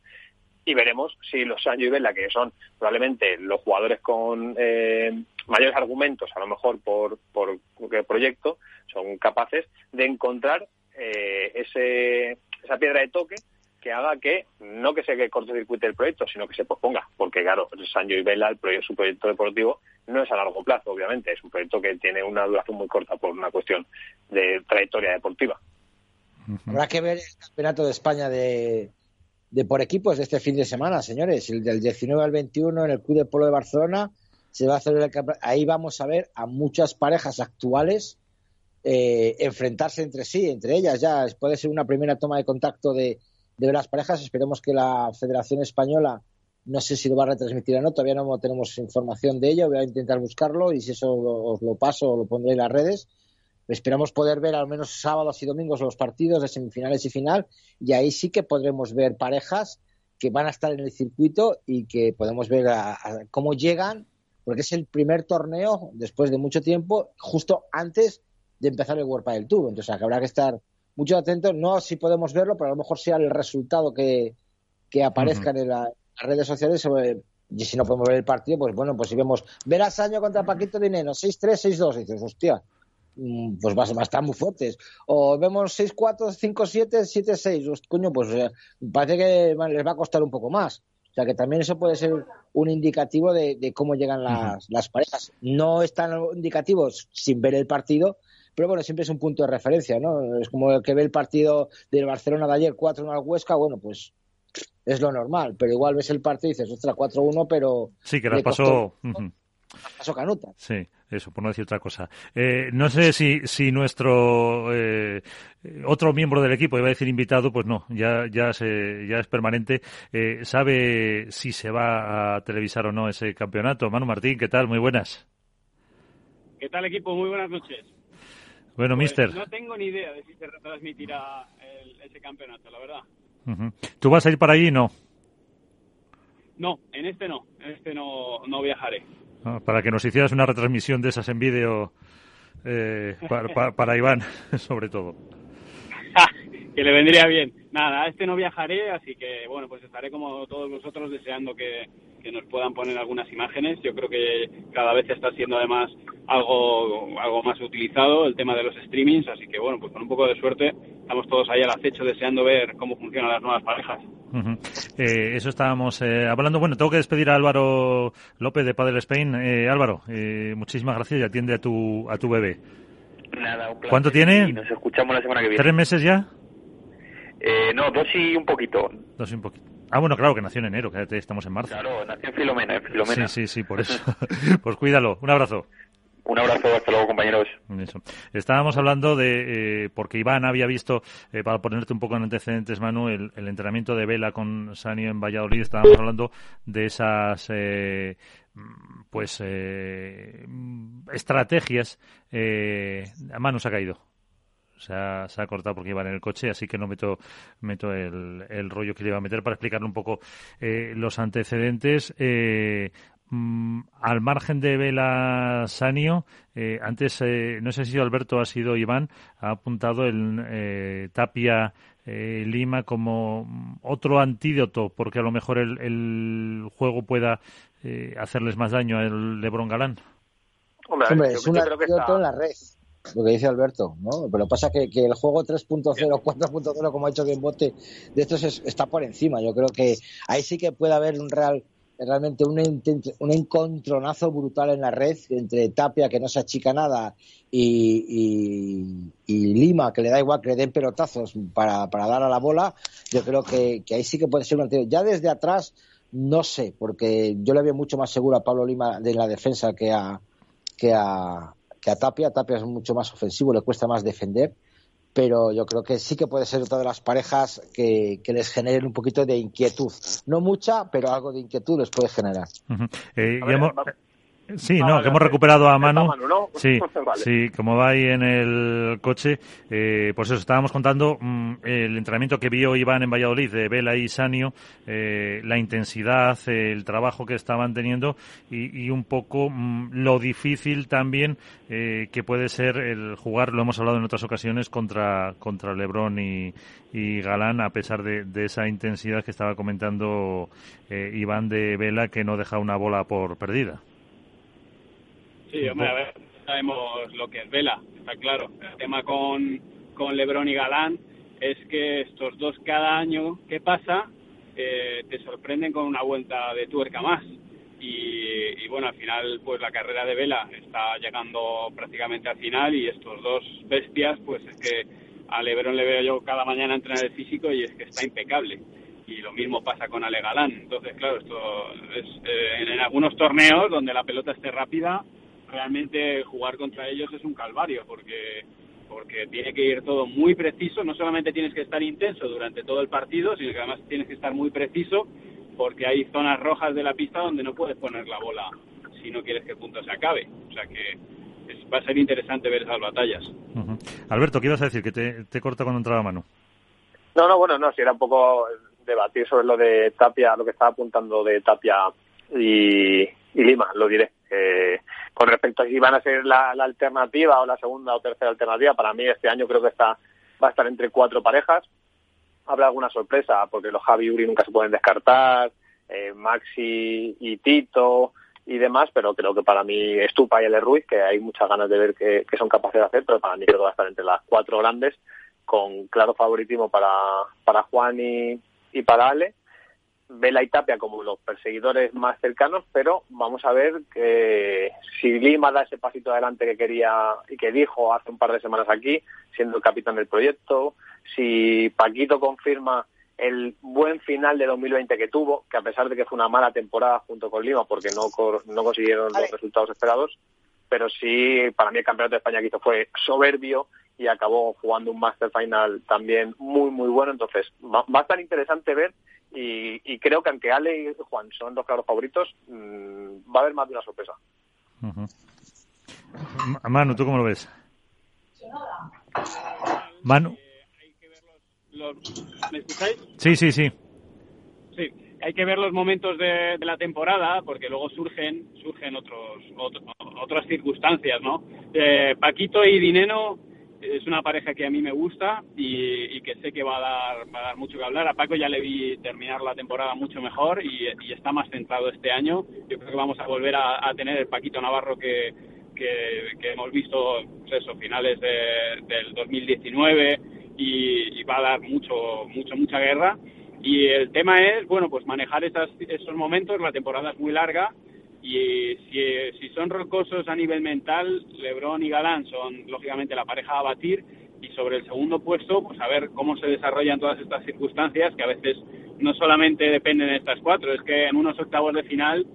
Y veremos si los Sancho y Vela, que son probablemente los jugadores con eh, mayores argumentos, a lo mejor por, por proyecto, son capaces de encontrar eh, ese, esa piedra de toque que haga que no que se cortocircuite el proyecto, sino que se posponga, porque claro, Sancho y Vela, el proyecto, su proyecto deportivo, no es a largo plazo, obviamente, es un proyecto que tiene una duración muy corta por una cuestión de trayectoria deportiva. Habrá que ver el campeonato de España de, de por equipos de este fin de semana, señores, el del 19 al 21 en el Club de Polo de Barcelona. Se va a hacer ahí vamos a ver a muchas parejas actuales eh, enfrentarse entre sí, entre ellas ya puede ser una primera toma de contacto de, de las parejas. Esperemos que la Federación Española no sé si lo va a retransmitir o no, todavía no tenemos información de ello. Voy a intentar buscarlo y si eso os lo paso o lo pondré en las redes. Esperamos poder ver al menos sábados y domingos los partidos de semifinales y final y ahí sí que podremos ver parejas que van a estar en el circuito y que podemos ver cómo llegan, porque es el primer torneo después de mucho tiempo, justo antes de empezar el World del Tour. Entonces habrá que estar mucho atentos, no si podemos verlo, pero a lo mejor sea el resultado que, que aparezca en la, las redes sociales y si no podemos ver el partido, pues bueno, pues si vemos ver a Saño contra Paquito Dinero, 6-3, 6-2, dices, hostia, mm, pues va, a estar muy fuertes. O vemos 6-4, 5-7, 7-6, coño, pues eh, parece que les va a costar un poco más. O sea que también eso puede ser un indicativo de, cómo llegan las, las, parejas. No es tan indicativo sin ver el partido, pero bueno, siempre es un punto de referencia, ¿no? Es como el que ve el partido del Barcelona de ayer 4-1 al Huesca, bueno, pues es lo normal, pero igual ves el partido y dices, ostras, 4-1, pero... Sí, que las pasó... Pasó canuta. Sí, eso, por no decir otra cosa. Eh, no sé si, si nuestro eh, otro miembro del equipo, iba a decir invitado, pues no, ya, ya, se, ya es permanente, eh, sabe si se va a televisar o no ese campeonato. Manu Martín, ¿qué tal? Muy buenas. ¿Qué tal, equipo? Muy buenas noches. Bueno, pues mister. No tengo ni idea de si se retransmitirá ese campeonato, la verdad. ¿Tú vas a ir para allí? No. No, en este no, en este no, no viajaré. Ah, para que nos hicieras una retransmisión de esas en vídeo eh, para, Iván, sobre todo. que le vendría bien. Nada, a este no viajaré, así que bueno, pues estaré como todos vosotros deseando que, que nos puedan poner algunas imágenes. Yo creo que cada vez está siendo además algo, algo más utilizado el tema de los streamings, así que bueno, pues con un poco de suerte estamos todos ahí al acecho deseando ver cómo funcionan las nuevas parejas. Eh, eso estábamos eh, hablando. Bueno, tengo que despedir a Álvaro López de Padel Spain. Eh, Álvaro, muchísimas gracias y atiende a tu, a tu bebé. Nada, un ¿Cuánto tiene? Y nos escuchamos la semana que viene. ¿Tres meses ya? no, dos y un poquito. Dos y un poquito. Ah, bueno, claro, que nació en enero, que estamos en marzo. Claro, nació en Filomena, en Filomena. Sí, sí, sí, por eso. pues cuídalo. Un abrazo. Un abrazo, hasta luego compañeros. Estábamos hablando de, eh, porque Iván había visto, eh, para ponerte un poco en antecedentes, Manu, el, entrenamiento de vela con Sanio en Valladolid, estábamos hablando de esas, eh, pues, estrategias. Manu se ha caído se ha, se ha cortado porque iba en el coche, así que no meto, meto el, el rollo que le iba a meter para explicarle un poco eh, los antecedentes. Eh, mm, al margen de Vela Sanio, eh, antes, no sé si Alberto ha sido Iván, ha apuntado el Tapia Lima como otro antídoto, porque a lo mejor el, el juego pueda hacerles más daño al Lebron Galán. Hombre, es un antídoto en la red lo que dice Alberto, ¿no? Pero pasa que, que el juego 3.0, 4.0, como ha dicho Bote, de estos está por encima. Yo creo que ahí sí que puede haber un real realmente un, un encontronazo brutal en la red entre Tapia, que no se achica nada, y, Lima, que le da igual que le den pelotazos para, para dar a la bola, yo creo que, ahí sí que puede ser un. Ya desde atrás, no sé, porque yo le veo mucho más seguro a Pablo Lima de la defensa que a, que a, que a Tapia. Tapia es mucho más ofensivo, le cuesta más defender, pero yo creo que sí que puede ser otra de las parejas que, les generen un poquito de inquietud. No mucha, pero algo de inquietud les puede generar. Sí, no, que hemos recuperado a Manu. Sí, sí, como va ahí en el coche, eh, pues eso, estábamos contando mm, el entrenamiento que vio Iván en Valladolid de Vela y Sanio, eh, la intensidad, el trabajo que estaban teniendo y, un poco mm, lo difícil también eh, que puede ser el jugar, lo hemos hablado en otras ocasiones, contra, contra Lebrón y, Galán, a pesar de, de, esa intensidad que estaba comentando Iván de Vela, que no deja una bola por perdida. Sí, hombre, a ver, sabemos lo que es Vela, está claro. El tema con, con Lebron y Galán es que estos dos cada año que pasa eh, te sorprenden con una vuelta de tuerca más. Y, bueno, al final, pues la carrera de Vela está llegando prácticamente al final y estos dos bestias, pues es que a Lebron le veo yo cada mañana entrenar el físico y es que está impecable. Y lo mismo pasa con Ale Galán. Entonces, claro, esto es eh, en algunos torneos donde la pelota esté rápida, realmente jugar contra ellos es un calvario porque porque tiene que ir todo muy preciso, no solamente tienes que estar intenso durante todo el partido, sino que además tienes que estar muy preciso porque hay zonas rojas de la pista donde no puedes poner la bola si no quieres que el punto se acabe. O sea que va a ser interesante ver esas batallas. Alberto, ¿qué ibas a decir? Que te, te corta cuando entraba mano. No, no, bueno, no, si era un poco debatir sobre lo de Tapia, lo que estaba apuntando de Tapia y, y Lima, lo diré. Eh, con respecto a si van a ser la, alternativa o la segunda o tercera alternativa, para mí este año creo que está va a estar entre cuatro parejas. Habrá alguna sorpresa, porque los Javi y Uri nunca se pueden descartar, eh, Maxi y Tito y demás, pero creo que para mí Estupa y el Ruiz, que hay muchas ganas de ver qué, son capaces de hacer, pero para mí creo que va a estar entre las cuatro grandes, con claro favoritismo para, para Juan y, y para Ale Vela y Tapia como los perseguidores más cercanos, pero vamos a ver que si Lima da ese pasito adelante que quería y que dijo hace un par de semanas aquí, siendo el capitán del proyecto, si Paquito confirma el buen final de 2020 que tuvo, que a pesar de que fue una mala temporada junto con Lima porque no, no consiguieron los resultados esperados, pero sí, para mí el campeonato de España que hizo fue soberbio y acabó jugando un Master Final también muy, muy bueno. Entonces, va, a estar interesante ver y, creo que aunque Ale y Juan son los claros favoritos, mm, va a haber más de una sorpresa. Manu, ¿tú cómo lo ves? Manu. ¿Me escucháis? Sí, sí, sí. Sí, hay que ver los momentos de, la temporada porque luego surgen surgen otros, otras circunstancias, ¿no? Eh, Paquito y Dineno es una pareja que a mí me gusta y, que sé que va a, dar, va a dar mucho que hablar. A Paco ya le vi terminar la temporada mucho mejor y, está más centrado este año. Yo creo que vamos a volver a, tener el Paquito Navarro que, que, hemos visto pues eso, finales del 2019 y, va a dar mucho, mucho, mucha guerra. Y el tema es, bueno, pues manejar esas, esos momentos. La temporada es muy larga y si, si son rocosos a nivel mental, Lebron y Galán son lógicamente la pareja a batir. Y sobre el segundo puesto, pues a ver cómo se desarrollan todas estas circunstancias que a veces no solamente dependen de estas cuatro, es que en unos octavos de final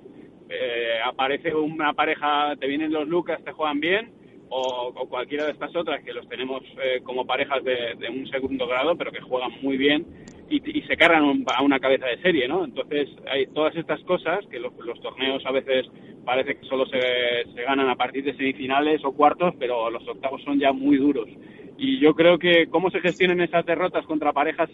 eh, aparece una pareja, te vienen los Lucas, te juegan bien, o, cualquiera de estas otras que los tenemos eh, como parejas de, de, un segundo grado, pero que juegan muy bien y, se cargan a una cabeza de serie, ¿no? Entonces, hay todas estas cosas que los, torneos a veces parece que solo se, se, ganan a partir de semifinales o cuartos, pero los octavos son ya muy duros. Y yo creo que cómo se gestionen esas derrotas contra parejas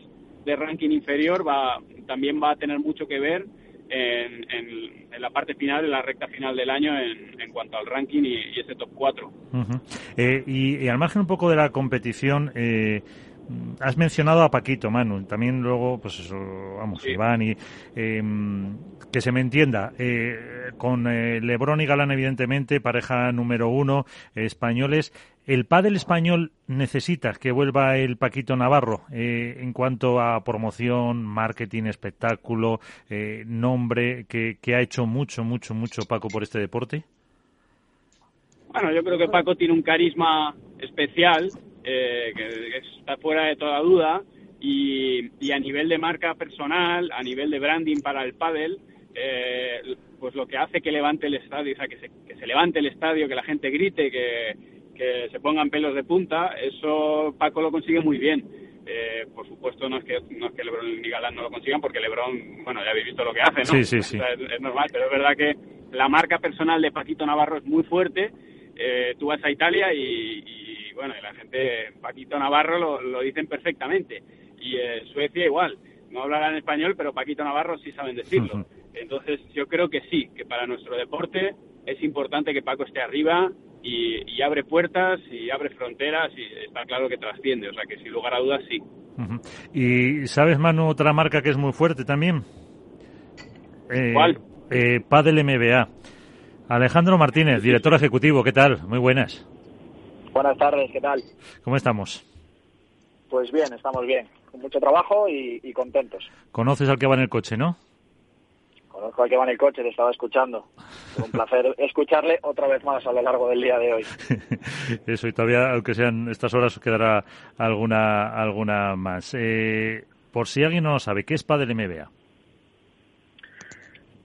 de ranking inferior va también va a tener mucho que ver en, en, la parte final, en la recta final del año en, en cuanto al ranking y, ese top 4. Eh, y, y, al margen un poco de la competición, eh, Has mencionado a Paquito, Manu, también luego, pues eso, vamos, Iván, y em, que se me entienda, eh, con eh, Lebrón y Galán, evidentemente, pareja número uno, españoles. ¿El pádel español necesita que vuelva el Paquito Navarro eh, en cuanto a promoción, marketing, espectáculo, nombre, que, que ha hecho mucho, mucho, mucho Paco por este deporte? Bueno, yo creo que Paco tiene un carisma especial eh, que, está fuera de toda duda. Y, y, a nivel de marca personal, a nivel de branding para el pádel, eh, pues lo que hace que levante el estadio, o sea, que se, que se levante el estadio, que la gente grite, que, que se pongan pelos de punta, eso Paco lo consigue muy bien. Eh, por supuesto no es que no es que LeBron ni Galán no lo consigan porque LeBron bueno ya habéis visto lo que hace no sí, sí, sí. es, normal pero es verdad que la marca personal de Paquito Navarro es muy fuerte eh, tú vas a Italia y bueno, y la gente, Paquito Navarro lo, lo dicen perfectamente. Y eh, Suecia igual, no hablarán español, pero Paquito Navarro sí saben decirlo. Entonces yo creo que sí, que para nuestro deporte es importante que Paco esté arriba y, abre puertas y abre fronteras y está claro que trasciende, o sea que sin lugar a dudas sí. ¿Y sabes, Manu, otra marca que es muy fuerte también? Eh, ¿Cuál? Eh, Padel MBA. Alejandro Martínez, director ejecutivo, ¿qué tal? Muy buenas. Buenas tardes, ¿qué tal? ¿Cómo estamos? Pues bien, estamos bien, con mucho trabajo y, contentos. ¿Conoces al que va en el coche, no? Conozco al que va en el coche, te estaba escuchando. un placer escucharle otra vez más a lo largo del día de hoy. Eso, y todavía, aunque sean estas horas, quedará alguna, alguna más. Eh, por si alguien no lo sabe, ¿qué es Padre MBA?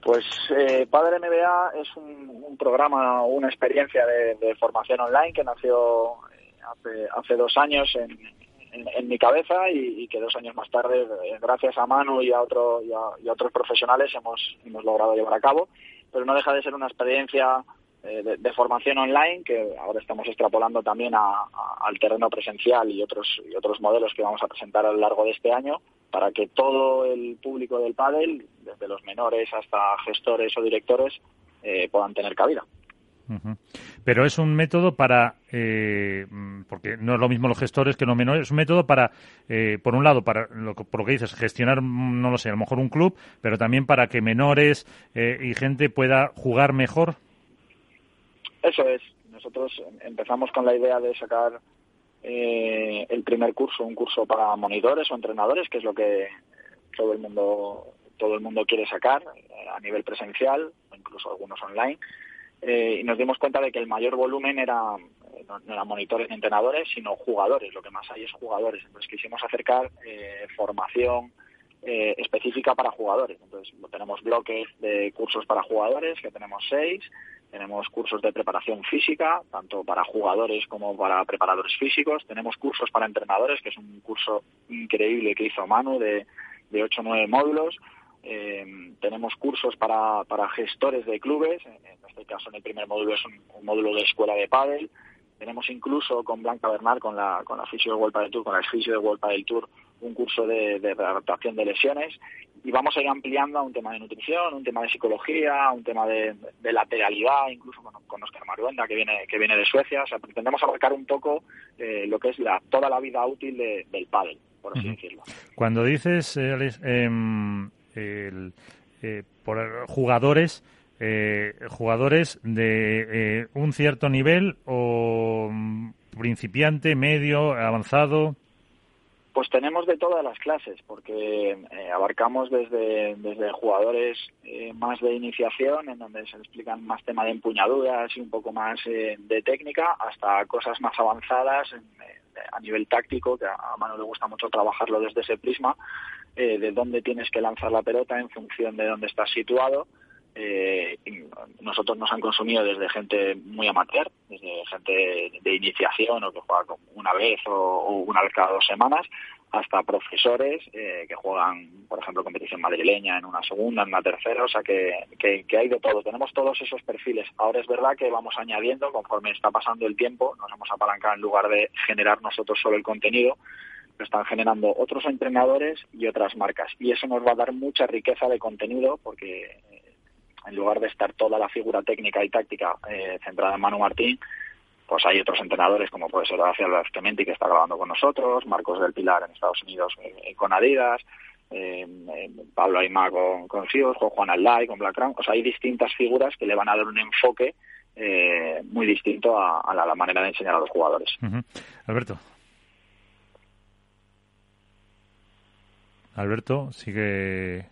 Pues eh, Padre MBA es un, programa, una experiencia de, formación online que nació eh, hace, dos años en, mi cabeza y, que dos años más tarde, eh, gracias a Manu y a, otro, y a, otros profesionales, hemos logrado llevar a cabo. Pero no deja de ser una experiencia eh, de, formación online que ahora estamos extrapolando también al terreno presencial y otros, y otros modelos que vamos a presentar a lo largo de este año para que todo el público del pádel, desde los menores hasta gestores o directores, eh, puedan tener cabida. Pero es un método para, eh, porque no es lo mismo los gestores que los menores, es un método para, eh, por un lado, para lo, por lo que dices, gestionar, no lo sé, a lo mejor un club, pero también para que menores y gente pueda jugar mejor. Eso es. Nosotros empezamos con la idea de sacar eh, el primer curso, un curso para monitores o entrenadores, que es lo que todo el mundo todo el mundo quiere sacar eh, a nivel presencial o incluso algunos online. Eh, y nos dimos cuenta de que el mayor volumen era no, eran monitores ni entrenadores, sino jugadores. Lo que más hay es jugadores. Entonces quisimos acercar formación específica para jugadores. Entonces tenemos bloques de cursos para jugadores, que tenemos seis, tenemos cursos de preparación física, tanto para jugadores como para preparadores físicos. Tenemos cursos para entrenadores, que es un curso increíble que hizo Manu de, de 8 o 9 módulos. Eh, tenemos cursos para, para gestores de clubes, en este caso en el primer módulo es un, módulo de escuela de pádel. Tenemos incluso con Blanca Bernal, con la, con la fisio de World Padel Tour, con la fisio de World Padel Tour, un curso de, de adaptación de lesiones y vamos a ir ampliando a un tema de nutrición, un tema de psicología, un tema de, lateralidad, incluso con Oscar Maruenda que viene que viene de Suecia, o sea, pretendemos abarcar un poco eh, lo que es la toda la vida útil del pádel, por así decirlo. Cuando dices, eh, Alex, em, el, eh, por jugadores eh, jugadores de un cierto nivel o mm, principiante, medio, avanzado. Pues tenemos de todas las clases, porque eh, abarcamos desde, desde jugadores eh, más de iniciación, en donde se explican más tema de empuñaduras y un poco más eh, de técnica, hasta cosas más avanzadas a nivel táctico, que a, Manu le gusta mucho trabajarlo desde ese prisma, de dónde tienes que lanzar la pelota en función de dónde estás situado eh, nosotros nos han consumido desde gente muy amateur, desde gente de iniciación o que juega una vez o, una vez cada dos semanas, hasta profesores eh, que juegan, por ejemplo, competición madrileña en una segunda, en una tercera, o sea que, que, hay de todo. Tenemos todos esos perfiles. Ahora es verdad que vamos añadiendo, conforme está pasando el tiempo, nos hemos apalancado en lugar de generar nosotros solo el contenido, lo están generando otros entrenadores y otras marcas. Y eso nos va a dar mucha riqueza de contenido porque en lugar de estar toda la figura técnica y táctica eh, centrada en Manu Martín, pues hay otros entrenadores como puede ser Horacio Clementi que está grabando con nosotros, Marcos del Pilar en Estados Unidos eh, con Adidas, eh, Pablo Aymá con, con Sios, Juan Alday con Black Crown, o sea, hay distintas figuras que le van a dar un enfoque muy distinto a, la, manera de enseñar a los jugadores. Alberto. Alberto, sigue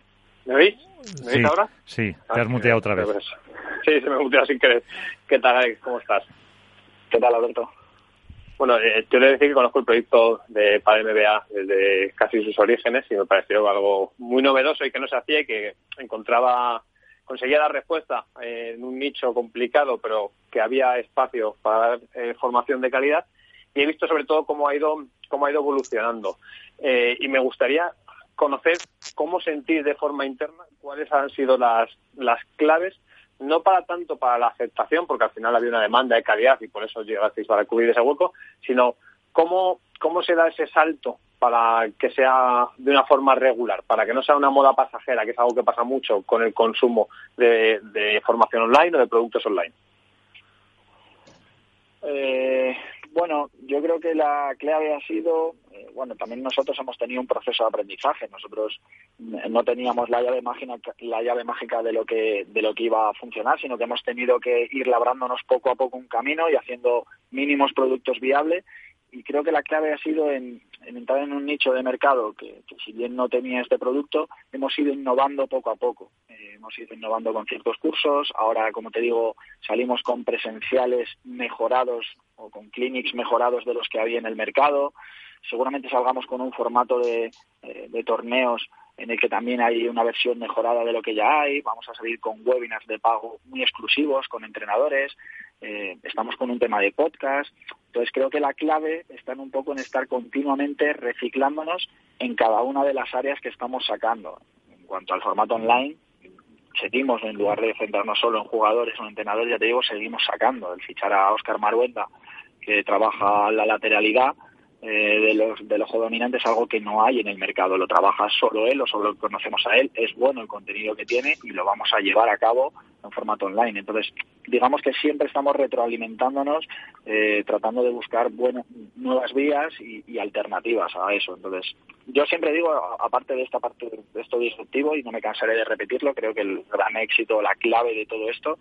¿Me veis? ¿Me veis ahora? Sí, te has ah, muteado otra vez. Sí, se me muteado sin querer. ¿Qué tal, Alex? ¿Cómo estás? ¿Qué tal, Alberto? Bueno, eh, yo le decir que conozco el proyecto de PAD MBA desde casi sus orígenes y me pareció algo muy novedoso y que no se hacía y que encontraba, conseguía dar respuesta en un nicho complicado, pero que había espacio para dar eh, formación de calidad. Y he visto sobre todo cómo ha ido, cómo ha ido evolucionando. Eh, y me gustaría conocer cómo sentir de forma interna cuáles han sido las, las claves, no para tanto para la aceptación, porque al final había una demanda de calidad y por eso llegasteis para cubrir ese hueco, sino cómo, cómo se da ese salto para que sea de una forma regular, para que no sea una moda pasajera, que es algo que pasa mucho con el consumo de, de formación online o de productos online. Eh, bueno, yo creo que la clave ha sido, eh, bueno, también nosotros hemos tenido un proceso de aprendizaje. Nosotros eh, no teníamos la llave mágica, la llave mágica de lo que de lo que iba a funcionar, sino que hemos tenido que ir labrándonos poco a poco un camino y haciendo mínimos productos viables. Y creo que la clave ha sido en, entrar en un nicho de mercado que, si bien no tenía este producto, hemos ido innovando poco a poco. Eh, hemos ido innovando con ciertos cursos. Ahora, como te digo, salimos con presenciales mejorados o con clinics mejorados de los que había en el mercado. Seguramente salgamos con un formato de, eh, de torneos en el que también hay una versión mejorada de lo que ya hay. Vamos a salir con webinars de pago muy exclusivos con entrenadores. Eh, estamos con un tema de podcast. Entonces creo que la clave está en un poco en estar continuamente reciclándonos en cada una de las áreas que estamos sacando. En cuanto al formato online, seguimos, en lugar de centrarnos solo en jugadores o entrenadores, ya te digo, seguimos sacando. El fichar a Oscar Maruenda, que trabaja la lateralidad, eh, de los del ojo dominante es algo que no hay en el mercado. Lo trabaja solo él o solo conocemos a él. Es bueno el contenido que tiene y lo vamos a llevar a cabo en formato online. Entonces, digamos que siempre estamos retroalimentándonos, eh, tratando de buscar bueno, nuevas vías y, alternativas a eso. Entonces, yo siempre digo, aparte de esta parte de esto disruptivo, y no me cansaré de repetirlo, creo que el gran éxito, la clave de todo esto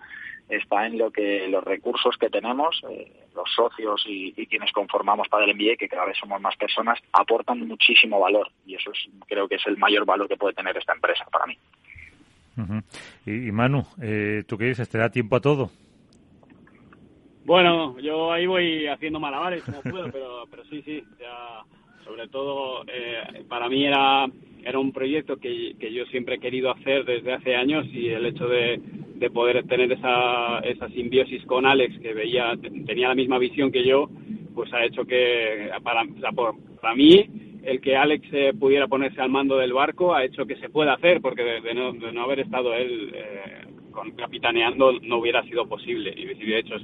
está en lo que los recursos que tenemos, eh, los socios y, quienes conformamos para el MBA, que cada vez somos más personas, aportan muchísimo valor y eso es, creo que es el mayor valor que puede tener esta empresa para mí. Y, Manu, eh, ¿tú qué dices? ¿Te da tiempo a todo? Bueno, yo ahí voy haciendo malabares como puedo, pero, pero sí, sí, sobre todo eh, para mí era era un proyecto que, que, yo siempre he querido hacer desde hace años y el hecho de, de poder tener esa, esa simbiosis con Alex, que veía, tenía la misma visión que yo, pues ha hecho que, para, para mí, el que Alex eh, pudiera ponerse al mando del barco ha hecho que se pueda hacer, porque de, no, no, haber estado él eh, con, capitaneando no hubiera sido posible. Y de hecho,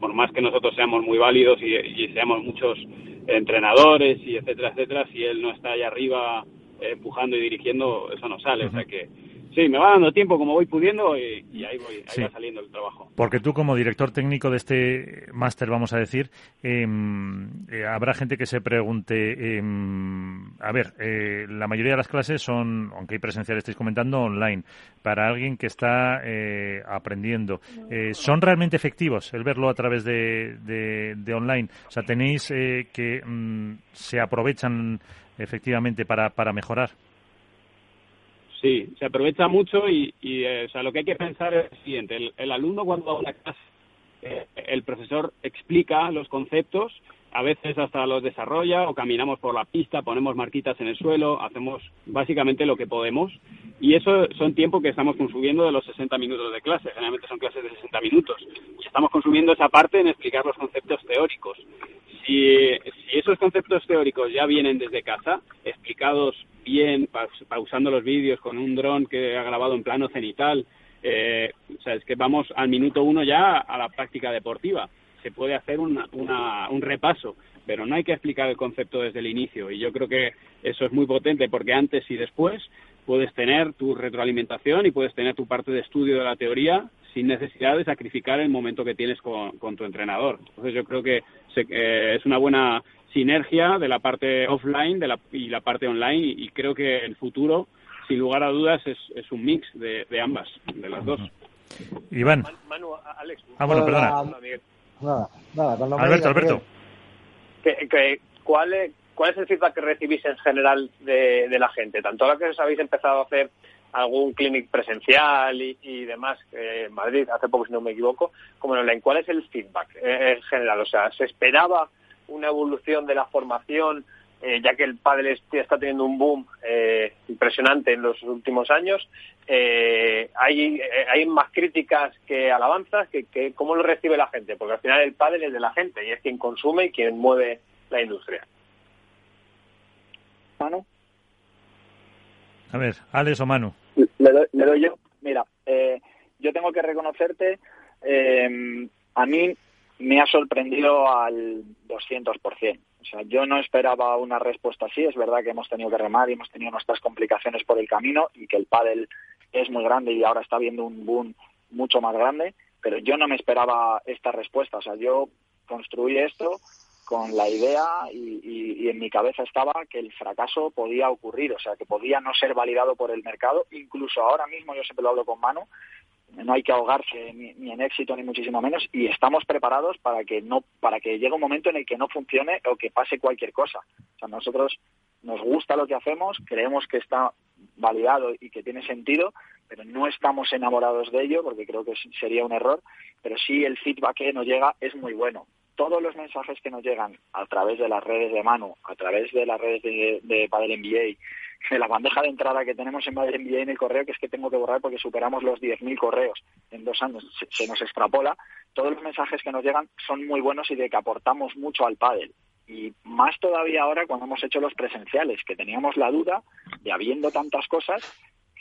por más que nosotros seamos muy válidos y, seamos muchos entrenadores y etcétera, etcétera, si él no está ahí arriba eh, empujando y dirigiendo, eso no sale. O sea que Sí, me va dando tiempo como voy pudiendo y, ahí voy, ahí va saliendo el trabajo. Porque tú como director técnico de este máster, vamos a decir, em, eh, habrá gente que se pregunte, em, a ver, eh, la mayoría de las clases son, aunque hay presencial estáis comentando, online. Para alguien que está eh, aprendiendo, ¿son realmente efectivos el verlo a través de, de, online? O sea, tenéis que mm, se aprovechan efectivamente para, para mejorar. Sí, se aprovecha mucho y, eh, o sea, lo que hay que pensar es lo siguiente. El, alumno cuando va a una clase, eh, el profesor explica los conceptos, a veces hasta los desarrolla o caminamos por la pista, ponemos marquitas en el suelo, hacemos básicamente lo que podemos y eso son tiempo que estamos consumiendo de los 60 minutos de clase. Generalmente son clases de 60 minutos y estamos consumiendo esa parte en explicar los conceptos teóricos. Si, si esos conceptos teóricos ya vienen desde casa, explicados bien, pausando los vídeos con un dron que ha grabado en plano cenital. Eh, o sea, es que vamos al minuto uno ya a la práctica deportiva. Se puede hacer una, un repaso, pero no hay que explicar el concepto desde el inicio. Y yo creo que eso es muy potente porque antes y después puedes tener tu retroalimentación y puedes tener tu parte de estudio de la teoría sin necesidad de sacrificar el momento que tienes con, tu entrenador. Entonces yo creo que eh, es una buena sinergia de la parte offline de la, y la parte online y, creo que el futuro, sin lugar a dudas, es, es un mix de, de, ambas, de las dos. Iván. Manu, Alex. Ah, bueno, perdona. Nada, nada, Alberto, Alberto. ¿cuál, es, ¿Cuál es el feedback que recibís en general de, de la gente? Tanto ahora que os habéis empezado a hacer algún clinic presencial y, demás en Madrid, hace poco si no me equivoco, como en online, ¿cuál es el feedback en general? O sea, ¿se esperaba una evolución de la formación, eh, ya que el pádel está teniendo un boom eh, impresionante en los últimos años. Eh, hay, hay más críticas que alabanzas. Que, ¿Cómo lo recibe la gente? Porque al final el pádel es de la gente y es quien consume y quien mueve la industria. Manu. A ver, Alex o Manu. Le doy, yo. Mira, yo tengo que reconocerte, a mí me ha sorprendido al 200%. O sea, yo no esperaba una respuesta así. Es verdad que hemos tenido que remar y hemos tenido nuestras complicaciones por el camino y que el pádel es muy grande y ahora está viendo un boom mucho más grande, pero yo no me esperaba esta respuesta. O sea, yo construí esto con la idea y, y, en mi cabeza estaba que el fracaso podía ocurrir, o sea, que podía no ser validado por el mercado. Incluso ahora mismo, yo siempre lo hablo con mano, no hay que ahogarse ni, en éxito ni muchísimo menos y estamos preparados para que no para que llegue un momento en el que no funcione o que pase cualquier cosa. O sea nosotros nos gusta lo que hacemos creemos que está validado y que tiene sentido pero no estamos enamorados de ello porque creo que sería un error pero sí el feedback que nos llega es muy bueno todos los mensajes que nos llegan a través de las redes de mano a través de las redes de, de Padel NBA de la bandeja de entrada que tenemos en Madrid en el correo, que es que tengo que borrar porque superamos los 10.000 correos en dos años, se, nos extrapola. Todos los mensajes que nos llegan son muy buenos y de que aportamos mucho al pádel. Y más todavía ahora cuando hemos hecho los presenciales, que teníamos la duda de habiendo tantas cosas,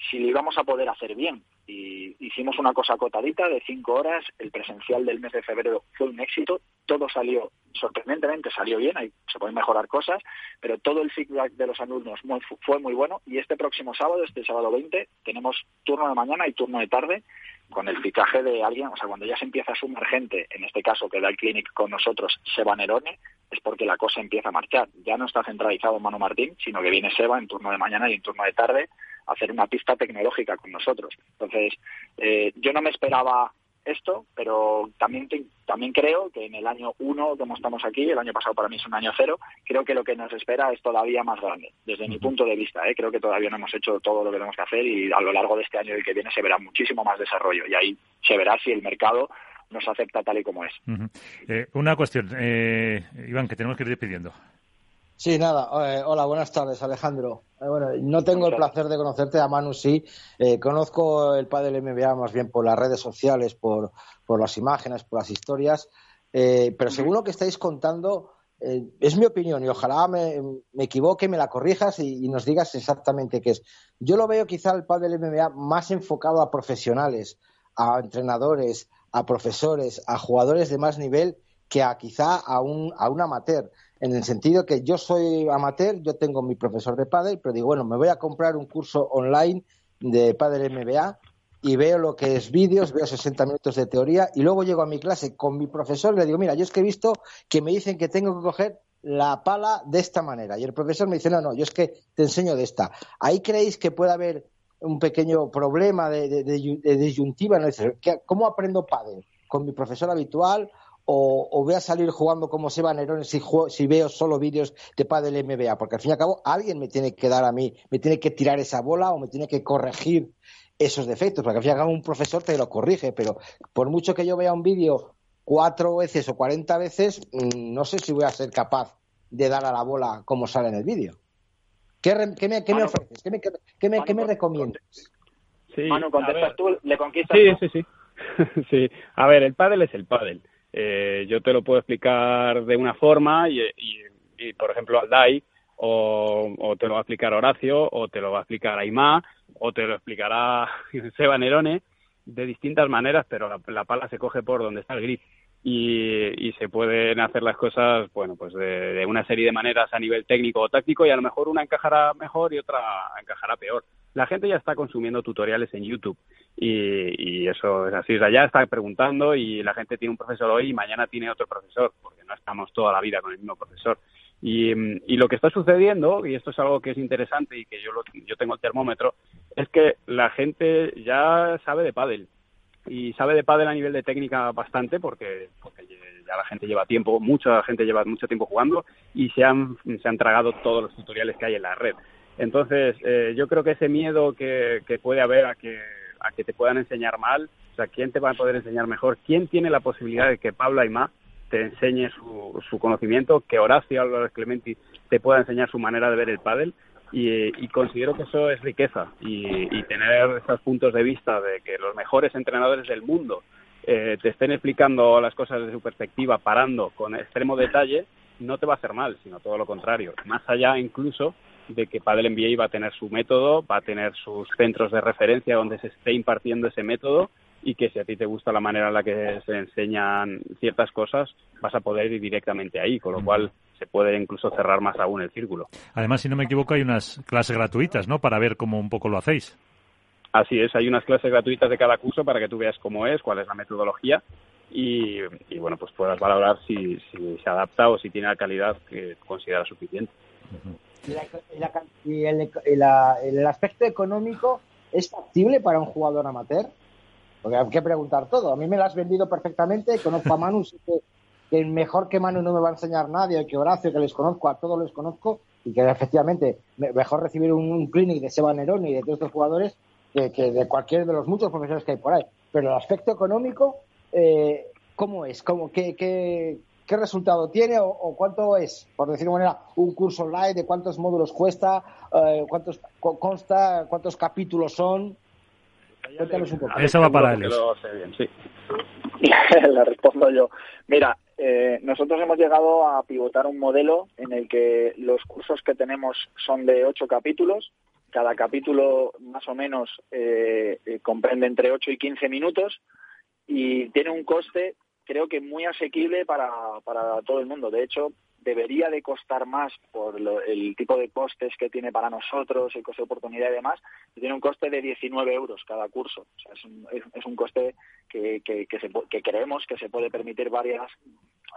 si lo íbamos a poder hacer bien. Y hicimos una cosa acotadita de cinco horas, el presencial del mes de febrero fue un éxito, todo salió, sorprendentemente salió bien, ahí se pueden mejorar cosas, pero todo el feedback de los alumnos fue muy bueno y este próximo sábado, este sábado 20, tenemos turno de mañana y turno de tarde con el fichaje de alguien, o sea, cuando ya se empieza a sumar gente, en este caso que da el clinic con nosotros, Seba Nerone, es porque la cosa empieza a marchar. Ya no está centralizado en Manu Martín, sino que viene Seba en turno de mañana y en turno de tarde a hacer una pista tecnológica con nosotros. Entonces, eh, yo no me esperaba esto, pero también también creo que en el año uno, como estamos aquí, el año pasado para mí es un año cero, creo que lo que nos espera es todavía más grande, desde mi punto de vista. ¿eh? Creo que todavía no hemos hecho todo lo que tenemos que hacer y a lo largo de este año y el que viene se verá muchísimo más desarrollo y ahí se verá si el mercado nos acepta tal y como es. Eh, una cuestión, eh, Iván, que tenemos que ir despidiendo. Sí, nada. Eh, hola, buenas tardes, Alejandro. bueno, no tengo el placer de conocerte, a Manu sí. conozco el padre del MBA más bien por las redes sociales, por, por las imágenes, por las historias. pero según lo que estáis contando, es mi opinión y ojalá me, me equivoque, me la corrijas y, y, nos digas exactamente qué es. Yo lo veo quizá el padre del MBA más enfocado a profesionales, a entrenadores, a profesores, a jugadores de más nivel que a quizá a un, a un amateur. En el sentido que yo soy amateur, yo tengo mi profesor de pádel, pero digo, bueno, me voy a comprar un curso online de pádel MBA y veo lo que es vídeos, veo 60 minutos de teoría y luego llego a mi clase con mi profesor y le digo, mira, yo es que he visto que me dicen que tengo que coger la pala de esta manera y el profesor me dice, no, no, yo es que te enseño de esta. ¿Ahí creéis que puede haber un pequeño problema de, disyuntiva? ¿no? ¿Cómo aprendo pádel? ¿Con mi profesor habitual o, voy a salir jugando como Seba Nerón si, si veo solo vídeos de pádel MBA? Porque al fin y al cabo alguien me tiene que dar a mí, me tiene que tirar esa bola o me tiene que corregir esos defectos, porque al fin y al un profesor te lo corrige, pero por mucho que yo vea un vídeo cuatro veces o cuarenta veces, mm, no sé si voy a ser capaz de dar a la bola como sale en el vídeo. ¿Qué, me, qué me, ofreces? ¿Qué me, qué me, qué me recomiendas? Sí, Manu, contestas tú, le conquistas. Sí, sí, sí. sí. A ver, el pádel es el pádel. Eh, yo te lo puedo explicar de una forma y, y, por ejemplo, al DAI o, te lo va a explicar Horacio, o te lo va a explicar Aymá, o te lo explicará Seba Nerone, de distintas maneras, pero la, pala se coge por donde está el grip. Y, se pueden hacer las cosas, bueno, pues de, una serie de maneras a nivel técnico o táctico y a lo mejor una encajará mejor y otra encajará peor. La gente ya está consumiendo tutoriales en YouTube y, eso es así. O sea, ya está preguntando y la gente tiene un profesor hoy y mañana tiene otro profesor, porque no estamos toda la vida con el mismo profesor. Y, lo que está sucediendo, y esto es algo que es interesante y que yo, yo tengo el termómetro, es que la gente ya sabe de pádel. Y sabe de pádel a nivel de técnica bastante porque, porque ya la gente lleva tiempo, mucha gente lleva mucho tiempo jugando y se han, se han tragado todos los tutoriales que hay en la red. Entonces, eh, yo creo que ese miedo que, que puede haber a que, a que te puedan enseñar mal, o sea, ¿quién te va a poder enseñar mejor? ¿Quién tiene la posibilidad de que Pablo Aymá te enseñe su, conocimiento, que Horacio Álvarez Clementi te pueda enseñar su manera de ver el pádel y, considero que eso es riqueza y, tener esos puntos de vista de que los mejores entrenadores del mundo eh, te estén explicando las cosas desde su perspectiva, parando con extremo detalle, no te va a hacer mal, sino todo lo contrario. Más allá incluso de que Padel MBA va a tener su método, va a tener sus centros de referencia donde se esté impartiendo ese método y que si a ti te gusta la manera en la que se enseñan ciertas cosas, vas a poder ir directamente ahí, con lo cual se puede incluso cerrar más aún el círculo. Además, si no me equivoco, hay unas clases gratuitas, ¿no? Para ver cómo un poco lo hacéis. Así es, hay unas clases gratuitas de cada curso para que tú veas cómo es, cuál es la metodología y, bueno, pues puedas valorar si, se adapta o si tiene la calidad que consideras suficiente. ¿Y, el aspecto económico es factible para un jugador amateur? Porque hay que preguntar todo. A mí me lo has vendido perfectamente, conozco a Manu, sé que, mejor que Manu no me va a enseñar nadie, que Horacio, que les conozco, a todos les conozco, y que efectivamente mejor recibir un, clinic de Seba Nerón y de todos estos jugadores que, de cualquier de los muchos profesores que hay por ahí. Pero el aspecto económico, eh, ¿cómo es? ¿Cómo, qué, qué, qué resultado tiene o, cuánto es, por decirlo de manera, un curso online, de cuántos módulos cuesta, eh, cuántos consta, cuántos capítulos son? Eso va para él. sí. Le respondo yo. Mira, eh, nosotros hemos llegado a pivotar un modelo en el que los cursos que tenemos son de ocho capítulos. Cada capítulo más o menos eh, eh, comprende entre 8 y 15 minutos y tiene un coste creo que muy asequible para, para todo el mundo. De hecho, debería de costar más por el tipo de costes que tiene para nosotros, el coste de oportunidad y demás, tiene un coste de 19 euros cada curso. O sea, es, un, es, un coste que, que, que, se, que creemos que se puede permitir varias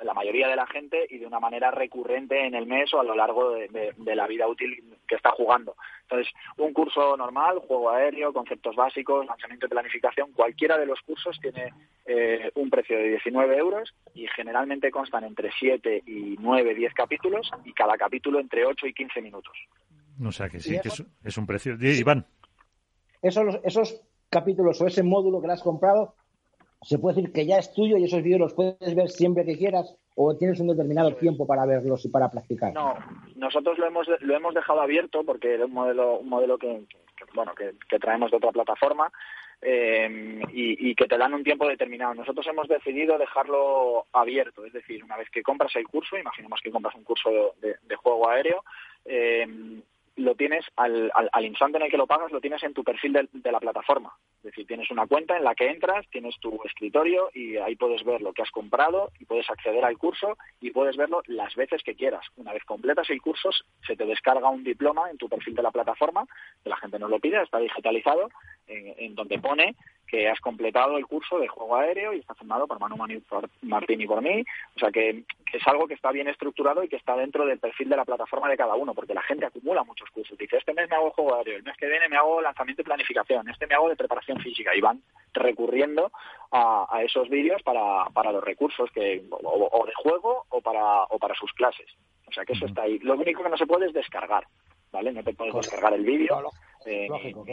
la mayoría de la gente y de una manera recurrente en el mes o a lo largo de, la vida útil que está jugando. Entonces, un curso normal, juego aéreo, conceptos básicos, lanzamiento y planificación, cualquiera de los cursos tiene eh, un precio de 19 euros y generalmente constan entre 7 y 9, 10 capítulos y cada capítulo entre 8 y 15 minutos. O sea que sí, que es, un precio. Iván. Esos, esos capítulos o ese módulo que le has comprado se puede decir que ya es tuyo y esos vídeos los puedes ver siempre que quieras o tienes un determinado tiempo para verlos y para practicar. No, nosotros lo hemos lo hemos dejado abierto porque es un modelo un modelo que, bueno que, traemos de otra plataforma eh, y, que te dan un tiempo determinado. Nosotros hemos decidido dejarlo abierto, es decir, una vez que compras el curso, imaginemos que compras un curso de, juego aéreo, eh, lo tienes al, al, instante en el que lo pagas, lo tienes en tu perfil de, la plataforma. Es decir, tienes una cuenta en la que entras, tienes tu escritorio y ahí puedes ver lo que has comprado y puedes acceder al curso y puedes verlo las veces que quieras. Una vez completas el curso, se te descarga un diploma en tu perfil de la plataforma, que la gente no lo pide, está digitalizado, en donde pone que has completado el curso de juego aéreo y está firmado por Manu Martín y por mí. O sea que, es algo que está bien estructurado y que está dentro del perfil de la plataforma de cada uno, porque la gente acumula muchos cursos. Dice, este mes me hago juego aéreo, el mes que viene me hago lanzamiento y planificación, este me hago de preparación física y van recurriendo a, esos vídeos para, para los recursos que o, de juego o para, o para sus clases. O sea que eso está ahí. Lo único que no se puede es descargar. ¿Vale? No te puedes descargar el vídeo, eh,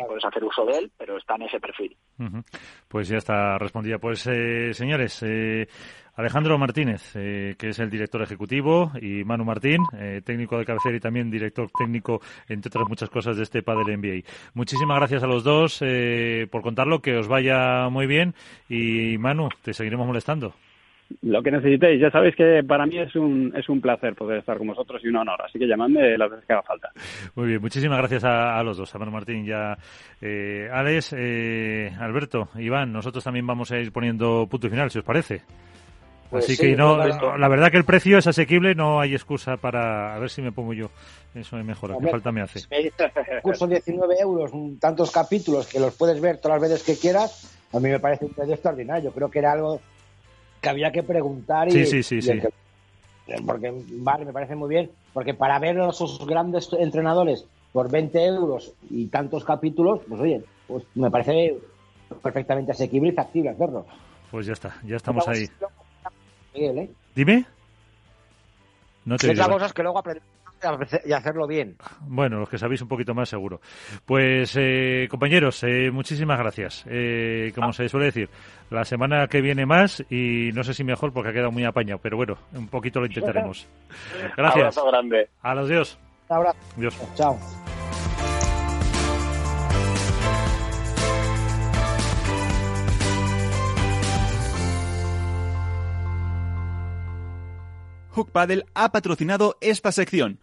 puedes hacer uso de él, pero está en ese perfil. Pues ya está respondida. Pues, eh, señores, eh, Alejandro Martínez, que es el director ejecutivo, y Manu Martín, técnico de cabecera y también director técnico, entre otras muchas cosas, de este Padre NBA. Muchísimas gracias a los dos por contarlo, que os vaya muy bien y Manu, te seguiremos molestando lo que necesitéis. Ya sabéis que para mí es un, es un placer poder estar con vosotros y un honor. Así que llamadme las veces que haga falta. Muy bien, muchísimas gracias a, los dos, a Manu Martín y a eh, Alex, eh, Alberto, Iván. Nosotros también vamos a ir poniendo punto y final, si os parece. Pues Así que no, la verdad que el precio es asequible, no hay excusa para a ver si me pongo yo. Eso me mejora, qué falta me hace. curso 19 euros, tantos capítulos que los puedes ver todas las veces que quieras, a mí me parece un precio extraordinario. Yo creo que era algo que había que preguntar y, sí, sí, sí, porque vale, me parece muy bien, porque para ver a esos grandes entrenadores por 20 euros y tantos capítulos, pues oye, pues me parece perfectamente asequible y factible hacerlo. Pues ya está, ya estamos ahí. ¿eh? Dime. No te Otra cosa es que luego aprendemos y hacerlo bien. Bueno, los que sabéis un poquito más seguro. Pues eh, compañeros, eh, muchísimas gracias. Eh, como ah. se suele decir, la semana que viene más y no sé si mejor porque ha quedado muy apañado, pero bueno, un poquito lo intentaremos. Gracias. Abrazo grande. A los dios. Abrazo. Dios. Chao. Hook Paddle ha patrocinado esta sección.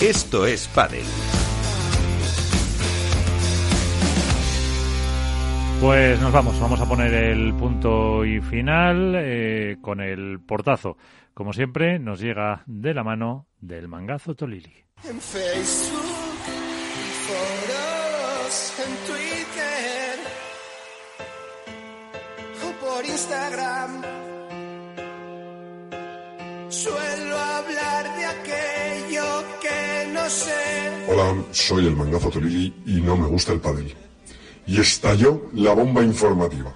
Esto es Padel. Pues nos vamos, vamos a poner el punto y final eh, con el portazo. Como siempre, nos llega de la mano del mangazo Tolili. En Facebook, foros, en Twitter o por Instagram. Suelo hablar de aquello Hola, soy el mangazo Tolili y no me gusta el pádel. Y estalló la bomba informativa.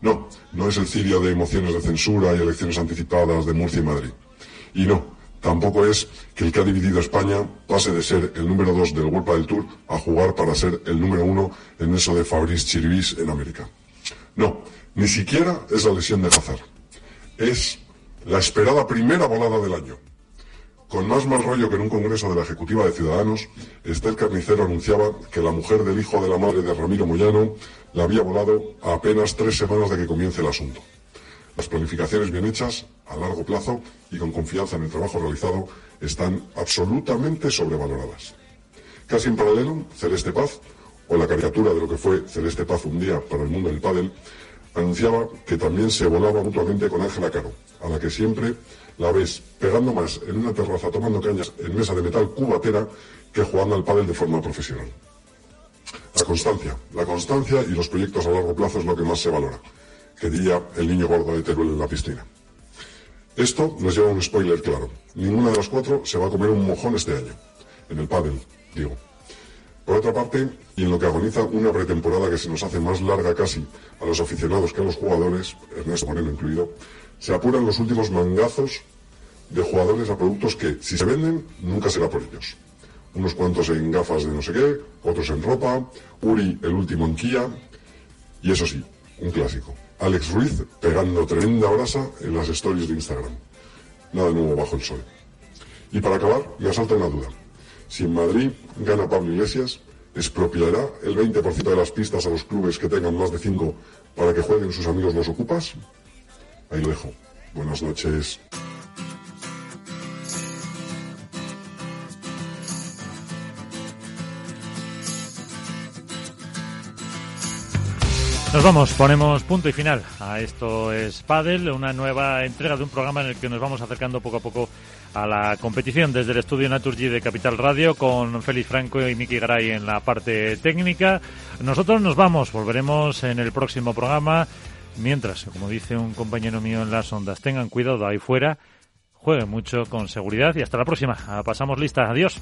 No, no es el cirio de emociones de censura y elecciones anticipadas de Murcia y Madrid. Y no, tampoco es que el que ha dividido España pase de ser el número dos del World del Tour a jugar para ser el número uno en eso de Fabrice Chiribis en América. No, ni siquiera es la lesión de Hazard. Es la esperada primera volada del año. Con más mal rollo que en un congreso de la Ejecutiva de Ciudadanos, Estel Carnicero anunciaba que la mujer del hijo de la madre de Ramiro Moyano la había volado a apenas tres semanas de que comience el asunto. Las planificaciones bien hechas, a largo plazo y con confianza en el trabajo realizado, están absolutamente sobrevaloradas. Casi en paralelo, Celeste Paz, o la caricatura de lo que fue Celeste Paz un día para el mundo del pádel, anunciaba que también se volaba mutuamente con Ángela Caro, a la que siempre la ves pegando más en una terraza tomando cañas en mesa de metal cubatera que jugando al pádel de forma profesional. La constancia, la constancia y los proyectos a largo plazo es lo que más se valora, que diría el niño gordo de Teruel en la piscina. Esto nos lleva a un spoiler claro. Ninguna de las cuatro se va a comer un mojón este año. En el pádel, digo. Por otra parte, y en lo que agoniza una pretemporada que se nos hace más larga casi a los aficionados que a los jugadores, Ernesto Moreno incluido, se apuran los últimos mangazos de jugadores a productos que, si se venden, nunca será por ellos. Unos cuantos en gafas de no sé qué, otros en ropa, Uri el último en Kia. Y eso sí, un clásico. Alex Ruiz pegando tremenda brasa en las stories de Instagram. Nada nuevo bajo el sol. Y para acabar, me asalta una duda. Si en Madrid gana Pablo Iglesias, ¿expropiará el 20% de las pistas a los clubes que tengan más de 5 para que jueguen sus amigos los ocupas? Ahí lo. Buenas noches. Nos vamos, ponemos punto y final a esto es Padel, una nueva entrega de un programa en el que nos vamos acercando poco a poco a la competición desde el estudio Naturgy de Capital Radio con Félix Franco y Miki Garay en la parte técnica. Nosotros nos vamos, volveremos en el próximo programa. Mientras, como dice un compañero mío en las ondas, tengan cuidado ahí fuera, jueguen mucho con seguridad y hasta la próxima. Pasamos lista. Adiós.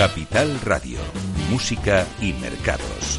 Capital Radio, Música y Mercados.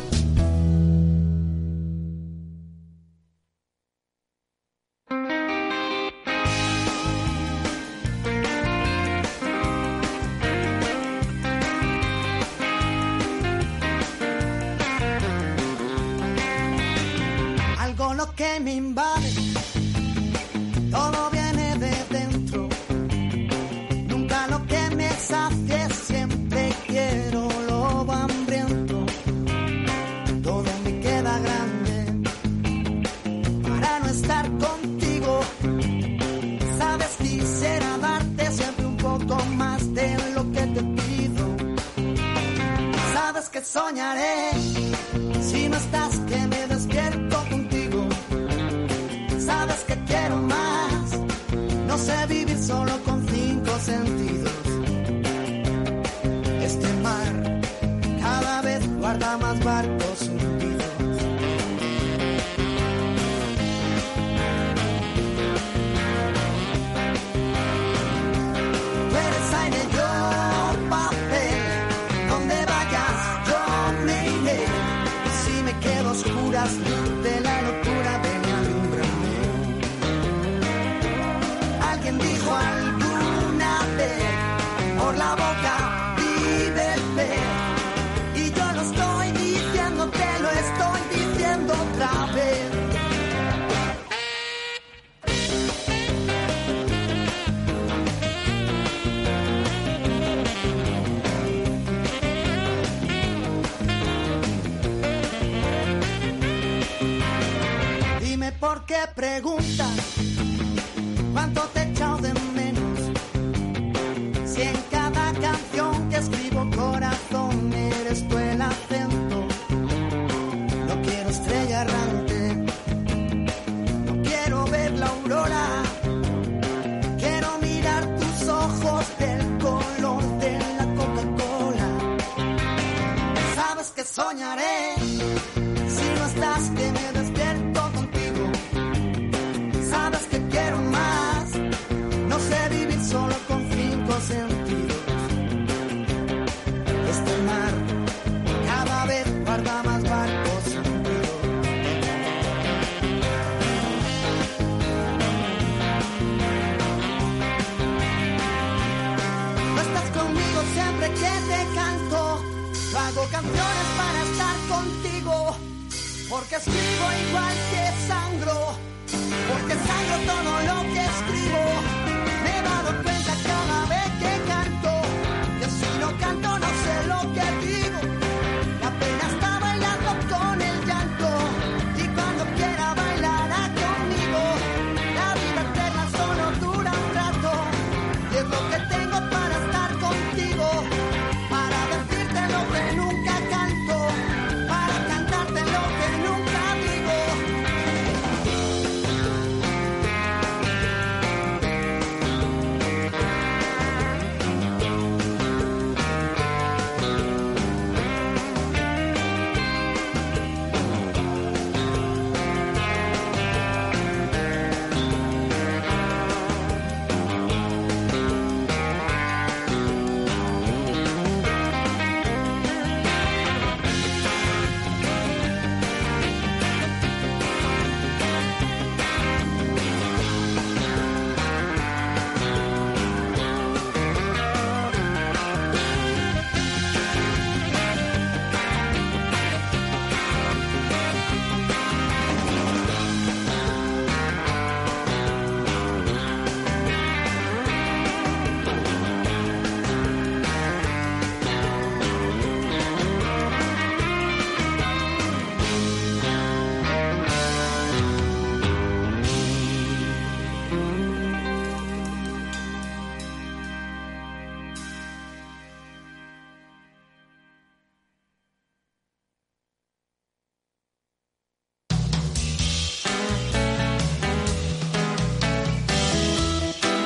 preguntas que escribo igual que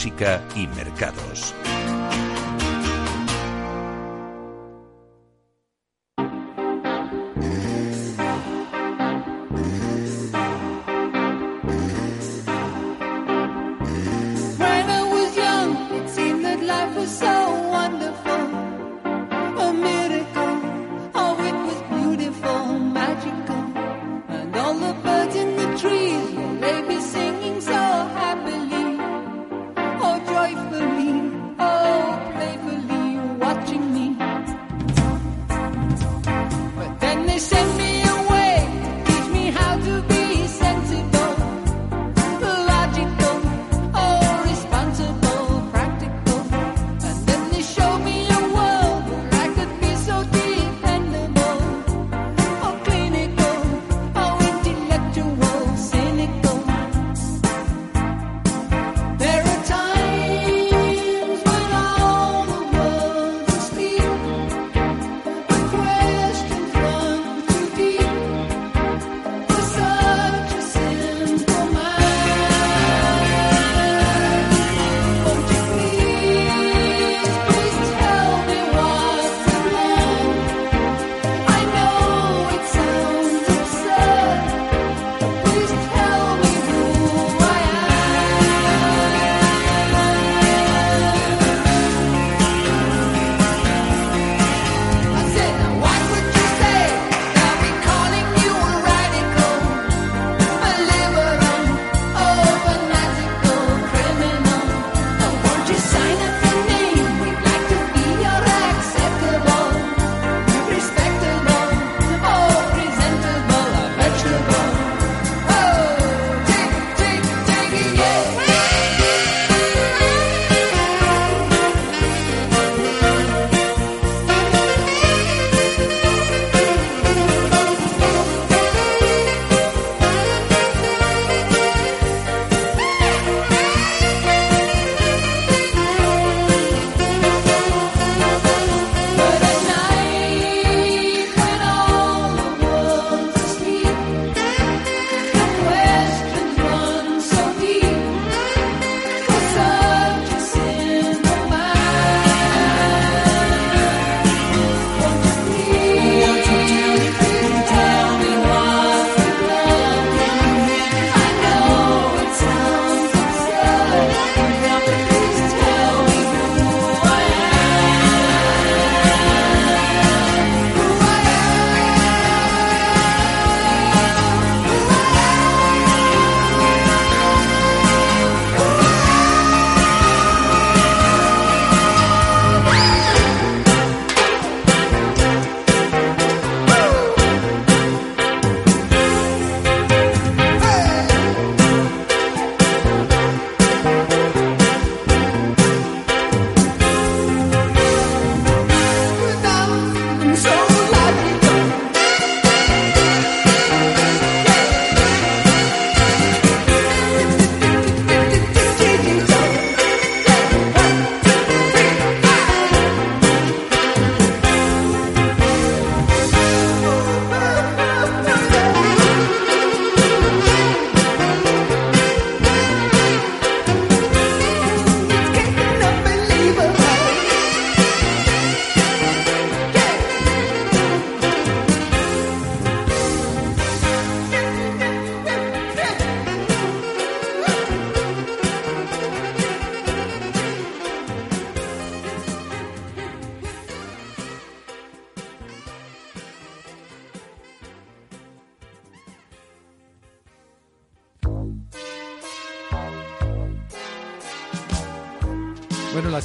música y mercados.